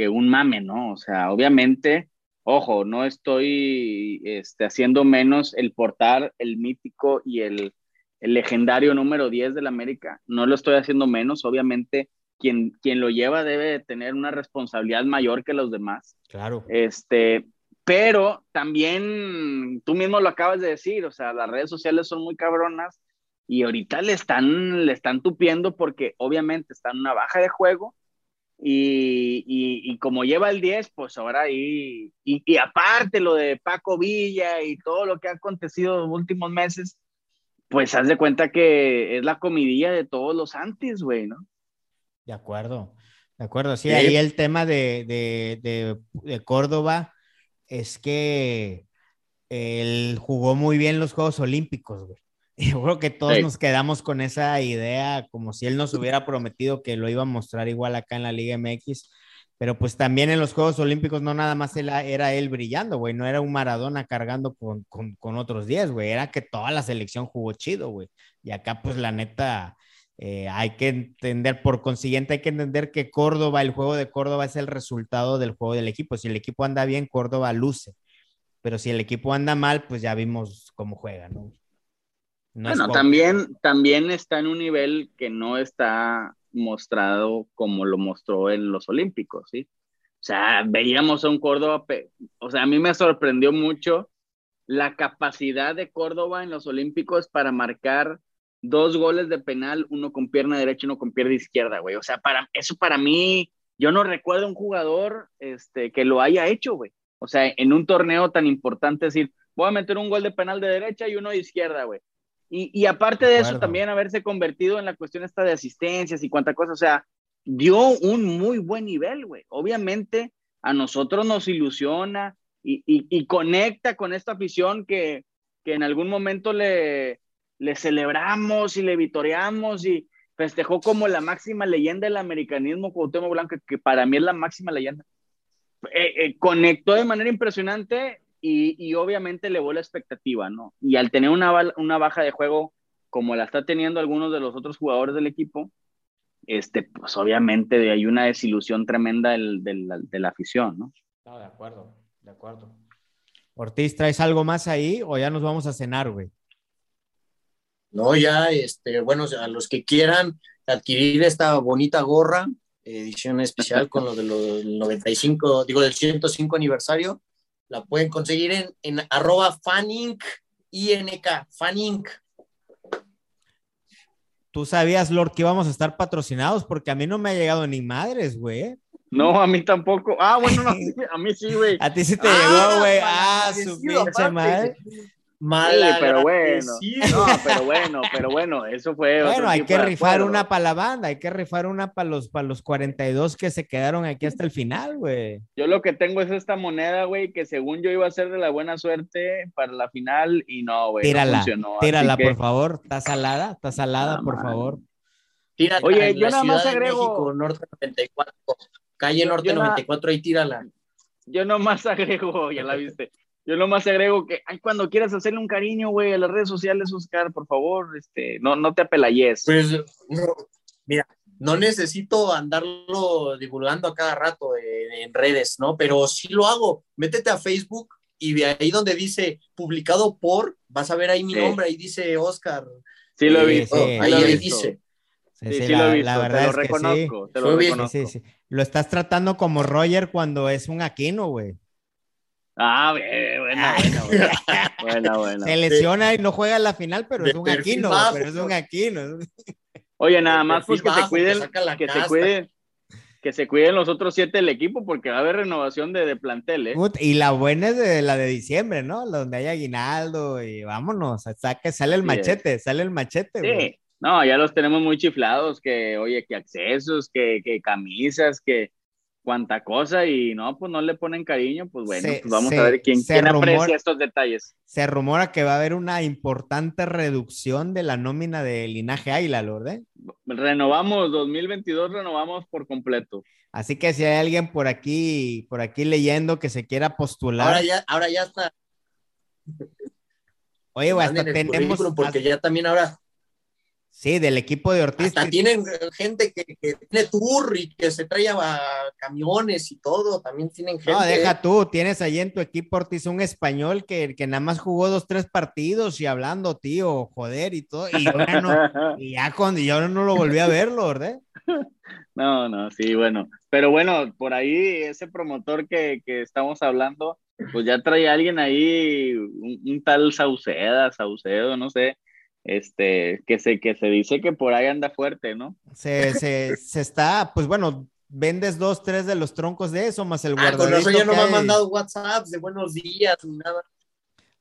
un mame, ¿no? O sea, obviamente, ojo, no estoy este, haciendo menos el portar el mítico y el, el legendario número 10 del América. No lo estoy haciendo menos, obviamente. Quien, quien lo lleva debe de tener una responsabilidad mayor que los demás. Claro. Este, pero también tú mismo lo acabas de decir, o sea, las redes sociales son muy cabronas y ahorita le están, le están tupiendo porque obviamente está en una baja de juego y, y, y como lleva el 10, pues ahora ahí, y, y aparte lo de Paco Villa y todo lo que ha acontecido los últimos meses, pues haz de cuenta que es la comidilla de todos los antes, güey, ¿no? De acuerdo, de acuerdo. Sí, ahí el tema de, de, de, de Córdoba es que él jugó muy bien los Juegos Olímpicos, güey. Yo creo que todos Sí. nos quedamos con esa idea, como si él nos hubiera prometido que lo iba a mostrar igual acá en la Liga MX, pero pues también en los Juegos Olímpicos no nada más él- era él brillando, güey, no era un Maradona cargando con, con, con otros 10, güey, era que toda la selección jugó chido, güey. Y acá pues la neta, eh, hay que entender, por consiguiente, hay que entender que Córdoba, el juego de Córdoba es el resultado del juego del equipo. Si el equipo anda bien, Córdoba luce. Pero si el equipo anda mal, pues ya vimos cómo juega, ¿no? Bueno, también, también está en un nivel que no está mostrado como lo mostró en los Olímpicos, ¿sí? O sea, veíamos a un Córdoba, o sea, a mí me sorprendió mucho la capacidad de Córdoba en los Olímpicos para marcar dos goles de penal, uno con pierna derecha y uno con pierna izquierda, güey. O sea, para, eso para mí, yo no recuerdo un jugador este, que lo haya hecho, güey. O sea, en un torneo tan importante, decir, voy a meter un gol de penal de derecha y uno de izquierda, güey. Y, y aparte de, De eso, también haberse convertido en la cuestión esta de asistencias y cuánta cosa, o sea, dio un muy buen nivel, güey. Obviamente a nosotros nos ilusiona y, y, conecta con esta afición que, que en algún momento le, le celebramos y le vitoreamos y festejó como la máxima leyenda del americanismo Cuauhtémoc Blanco, que para mí es la máxima leyenda. Eh, eh, conectó de manera impresionante y, y, obviamente elevó la expectativa, ¿no? Y al tener una, una baja de juego como la está teniendo algunos de los otros jugadores del equipo, este, pues obviamente hay una desilusión tremenda del, del, de la afición, ¿no? No, de acuerdo, de acuerdo. Ortiz, ¿traes algo más ahí o ya nos vamos a cenar, güey? No, ya, este, bueno, a los que quieran adquirir esta bonita gorra, edición especial con lo de los 95, digo, del 105 aniversario, la pueden conseguir en, en arroba fanink, INK, fanink. ¿Tú sabías, Lord, que íbamos a estar patrocinados? Porque a mí no me ha llegado ni madres, güey. No, a mí tampoco. Ah, bueno, no, a mí sí, güey. A ti sí te llegó, güey. Ah, su pinche madre. Mala, pero bueno. No, pero bueno, pero bueno, eso fue. Bueno, hay que rifar una para la banda, hay que rifar una para los, para los 42 que se quedaron aquí hasta el final, güey. Yo lo que tengo es esta moneda, güey, que según yo iba a ser de la buena suerte para la final y no, güey. Tírala, tírala, por favor. ¿Está salada? ¿Está salada, por favor? Tírala. Oye, yo nada más agrego. Norte 94, calle Norte 94, ahí tírala. Yo nomás agrego, ya la viste. Yo nomás agrego que ay, cuando quieras hacerle un cariño, güey, a las redes sociales, Oscar, por favor, este, no, no te apelayes. Pues, mira, no necesito andarlo divulgando a cada rato en redes, ¿no? Pero sí lo hago. Métete a Facebook y de ahí donde dice publicado por, vas a ver ahí mi nombre, ahí dice Oscar. Sí, lo he visto. ahí, dice. Sí, sí, lo he visto, la verdad te lo reconozco, te lo reconozco. Lo estás tratando como Roger cuando es un Aquino, güey. Ah, bueno, bueno, bueno. Se lesiona y no juega en la final, pero es un Aquino, pero es un Aquino. Oye, nada más pues que se cuiden, que se cuiden, que se cuiden los otros siete del equipo porque va a haber renovación de, de plantel, ¿eh? Y la buena es de la de diciembre, ¿no? Donde hay aguinaldo y vámonos, saque, sale el machete, sale el machete. Sí, no, ya los tenemos muy chiflados, que oye, que accesos, que, que camisas, que cuánta cosa y no, pues no le ponen cariño, pues bueno, pues vamos a ver quién, quién aprecia estos detalles. Se rumora que va a haber una importante reducción de la nómina de linaje Águila, ¿verdad? ¿eh? Renovamos, 2022 renovamos por completo. Así que si hay alguien por aquí, por aquí leyendo que se quiera postular. Ahora ya, ahora ya está. Oye, hasta tenemos. Porque ya también ahora Sí, del equipo de Ortiz. Hasta tienen gente que, tiene tour y que se trae a camiones y todo, también tienen gente. No, deja tú, tienes ahí en tu equipo Ortiz un español que, que nada más jugó dos, tres partidos y hablando, tío, joder y todo, y, y ya cuando yo no lo volví a verlo, ¿verdad? No, no, sí, bueno, pero bueno, por ahí ese promotor que, que estamos hablando, pues ya trae a alguien ahí, un, un tal Sauceda, Saucedo, no sé, este, que se, que se dice que por ahí anda fuerte, ¿no? Se, se, se está, pues bueno, vendes dos, tres de los troncos de eso, más el ah, guardadito. Con eso ya no me han mandado WhatsApp de buenos días ni nada.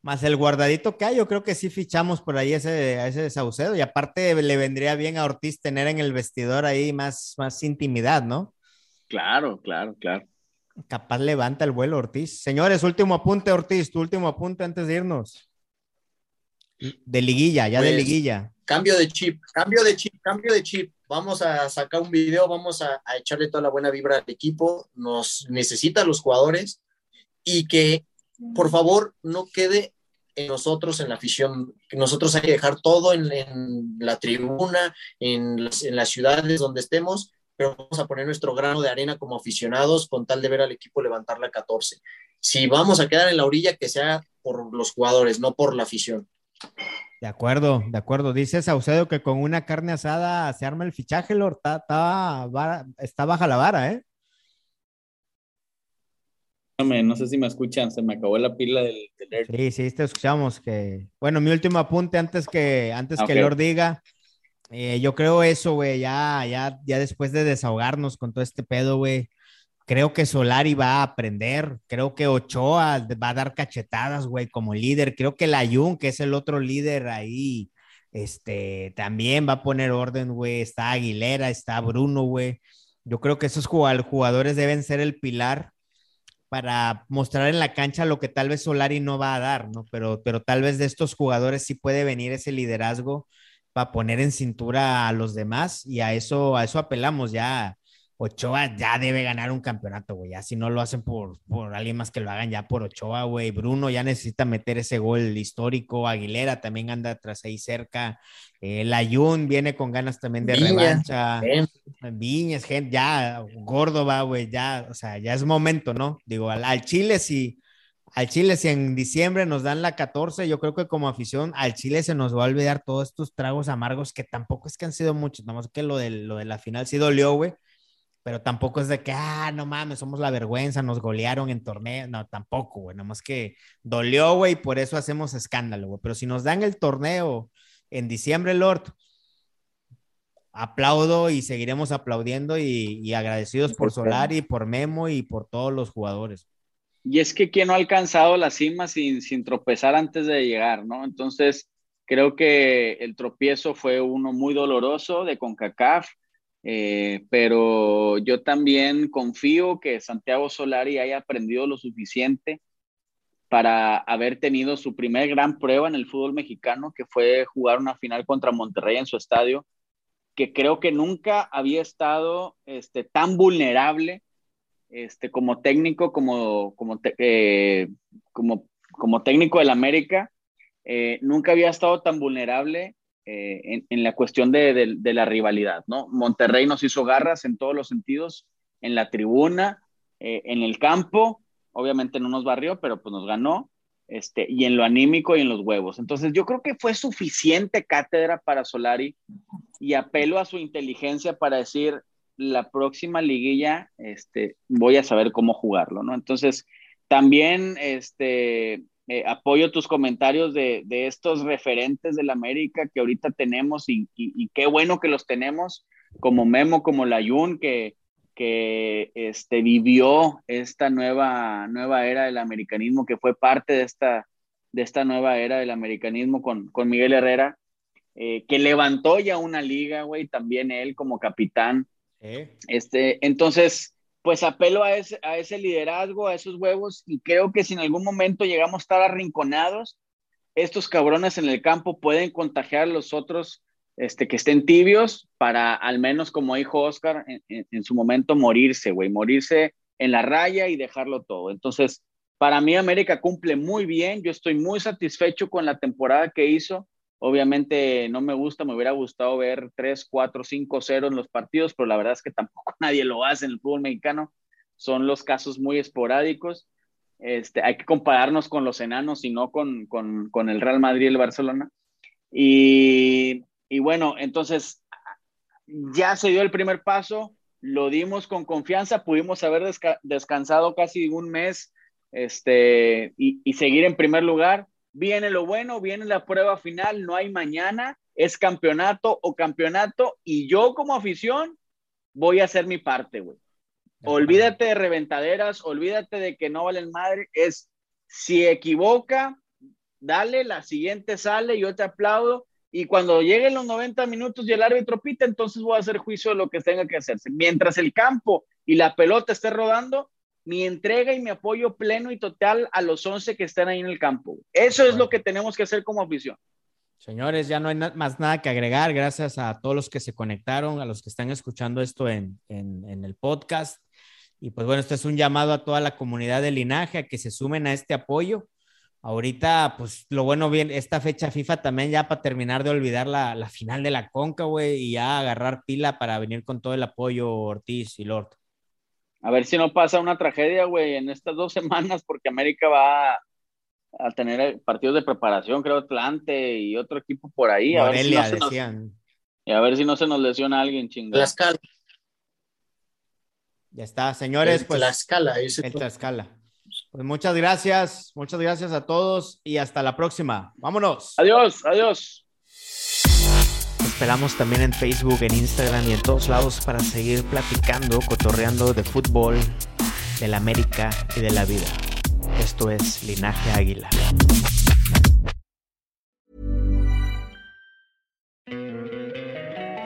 Más el guardadito que hay, yo creo que sí fichamos por ahí ese, a ese Saucedo y aparte le vendría bien a Ortiz tener en el vestidor ahí más, más intimidad, ¿no? Claro, claro, claro. Capaz levanta el vuelo Ortiz. Señores, último apunte, Ortiz, tu último apunte antes de irnos. De liguilla, ya de pues, liguilla. Cambio de chip, cambio de chip, cambio de chip. Vamos a sacar un video, vamos a, echarle toda la buena vibra al equipo. Nos necesita los jugadores y que por favor no quede en nosotros, en la afición, nosotros hay que dejar todo en, la tribuna, en, en, las ciudades donde estemos, pero vamos a poner nuestro grano de arena como aficionados con tal de ver al equipo levantar la 14. Si vamos a quedar en la orilla, que sea por los jugadores, no por la afición. De acuerdo, de acuerdo. Dice Saucedo que con una carne asada se arma el fichaje, Lord. Está, está, baja la vara, ¿eh? No sé si me escuchan, se me acabó la pila del, Sí, sí, te escuchamos. Que... Bueno, mi último apunte antes que, antes que Lord diga. Eh, yo creo eso, güey, ya, ya, ya después de desahogarnos con todo este pedo, güey. Creo que Solari va a aprender. Creo que Ochoa va a dar cachetadas, güey, como líder. Creo que Layun, que es el otro líder ahí, este, también va a poner orden, güey. Está Aguilera, está Bruno, güey. Yo creo que esos jugadores deben ser el pilar para mostrar en la cancha lo que tal vez Solari no va a dar, ¿no? Pero, pero tal vez de estos jugadores sí puede venir ese liderazgo para poner en cintura a los demás y a eso, a eso apelamos ya. Ochoa ya debe ganar un campeonato, güey. Ya si no lo hacen por, por alguien más que lo hagan ya por Ochoa, güey. Bruno ya necesita meter ese gol histórico. Aguilera también anda tras ahí cerca. El eh, Ayun viene con ganas también de revancha. Viñas, gente, ya gordo va, güey. Ya, o sea, ya es momento, ¿no? Digo, al, al Chile si al Chile, si en diciembre nos dan la 14, yo creo que como afición, al Chile se nos va a olvidar todos estos tragos amargos que tampoco es que han sido muchos, nada más que lo de, lo de la final sí dolió, güey pero tampoco es de que, ah, no mames, somos la vergüenza, nos golearon en torneo, no, tampoco, güey, nada más que dolió, güey, y por eso hacemos escándalo, güey, pero si nos dan el torneo en diciembre, Lord, aplaudo y seguiremos aplaudiendo y, agradecidos por Solari, por Memo y por todos los jugadores. Y es que quien no ha alcanzado la cima sin, sin tropezar antes de llegar, ¿no? Entonces, creo que el tropiezo fue uno muy doloroso de CONCACAF, eh, pero yo también confío que Santiago Solari haya aprendido lo suficiente para haber tenido su primer gran prueba en el fútbol mexicano, que fue jugar una final contra Monterrey en su estadio, que creo que nunca había estado este, tan vulnerable este, como técnico, como, como, eh, como, técnico del América, eh, nunca había estado tan vulnerable eh, en, la cuestión de, la rivalidad, ¿no? Monterrey nos hizo garras en todos los sentidos, en la tribuna, eh, en el campo, obviamente no nos barrió, pero pues nos ganó, este, y en lo anímico y en los huevos. Entonces yo creo que fue suficiente cátedra para Solari y apelo a su inteligencia para decir, la próxima liguilla, este, voy a saber cómo jugarlo, ¿no? Entonces, también, este, eh, apoyo tus comentarios de, estos referentes del América que ahorita tenemos y, qué bueno que los tenemos, como Memo, como Layun, que, que este, vivió esta nueva, nueva era del americanismo, que fue parte de esta, de esta nueva era del americanismo con, con Miguel Herrera, eh, que levantó ya una liga, güey, también él como capitán. Este, entonces, pues apelo a ese, a ese liderazgo, a esos huevos, y creo que si en algún momento llegamos a estar arrinconados, estos cabrones en el campo pueden contagiar a los otros este, que estén tibios para al menos, como dijo Oscar, en, su momento morirse, güey, morirse en la raya y dejarlo todo. Entonces, para mí América cumple muy bien, yo estoy muy satisfecho con la temporada que hizo. Obviamente no me gusta, me hubiera gustado ver 3, 4, 5, 0 en los partidos, pero la verdad es que tampoco nadie lo hace en el fútbol mexicano. Son los casos muy esporádicos. Este, hay que compararnos con los enanos y no con, con, con el Real Madrid y el Barcelona. Y, y, bueno, entonces ya se dio el primer paso, lo dimos con confianza, pudimos haber descansado casi un mes este, y, y seguir en primer lugar viene lo bueno, viene la prueba final, no hay mañana, es campeonato o campeonato y yo como afición voy a hacer mi parte, güey. Olvídate de reventaderas, olvídate de que no valen madre, es si equivoca, dale, la siguiente sale, yo te aplaudo y cuando lleguen los 90 minutos y el árbitro pita, entonces voy a hacer juicio de lo que tenga que hacerse. Mientras el campo y la pelota esté rodando, mi entrega y mi apoyo pleno y total a los 11 que están ahí en el campo. Eso es lo que tenemos que hacer como afición. Señores, ya no hay más nada que agregar. Gracias a todos los que se conectaron, a los que están escuchando esto en, en, el podcast. Y pues bueno, esto es un llamado a toda la comunidad de linaje a que se sumen a este apoyo. Ahorita, pues lo bueno, bien, esta fecha FIFA también ya para terminar de olvidar la, la final de la Conca, güey, y ya agarrar pila para venir con todo el apoyo Ortiz y Lord. A ver si no pasa una tragedia, güey, en estas dos semanas, porque América va a tener partidos de preparación, creo, Atlante y otro equipo por ahí. a ver si no decían. y a ver si no se nos lesiona alguien, chingado. Tlaxcala. Ya está, señores. pues, Tlaxcala. Ese Tlaxcala. Pues muchas gracias, muchas gracias a todos y hasta la próxima. Vámonos. Adiós, adiós esperamos también en Facebook, en Instagram y en todos lados para seguir platicando, cotorreando de fútbol, de la América y de la vida. Esto es Linaje Águila.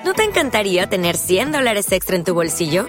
¿No te encantaría tener 100 dólares extra en tu bolsillo?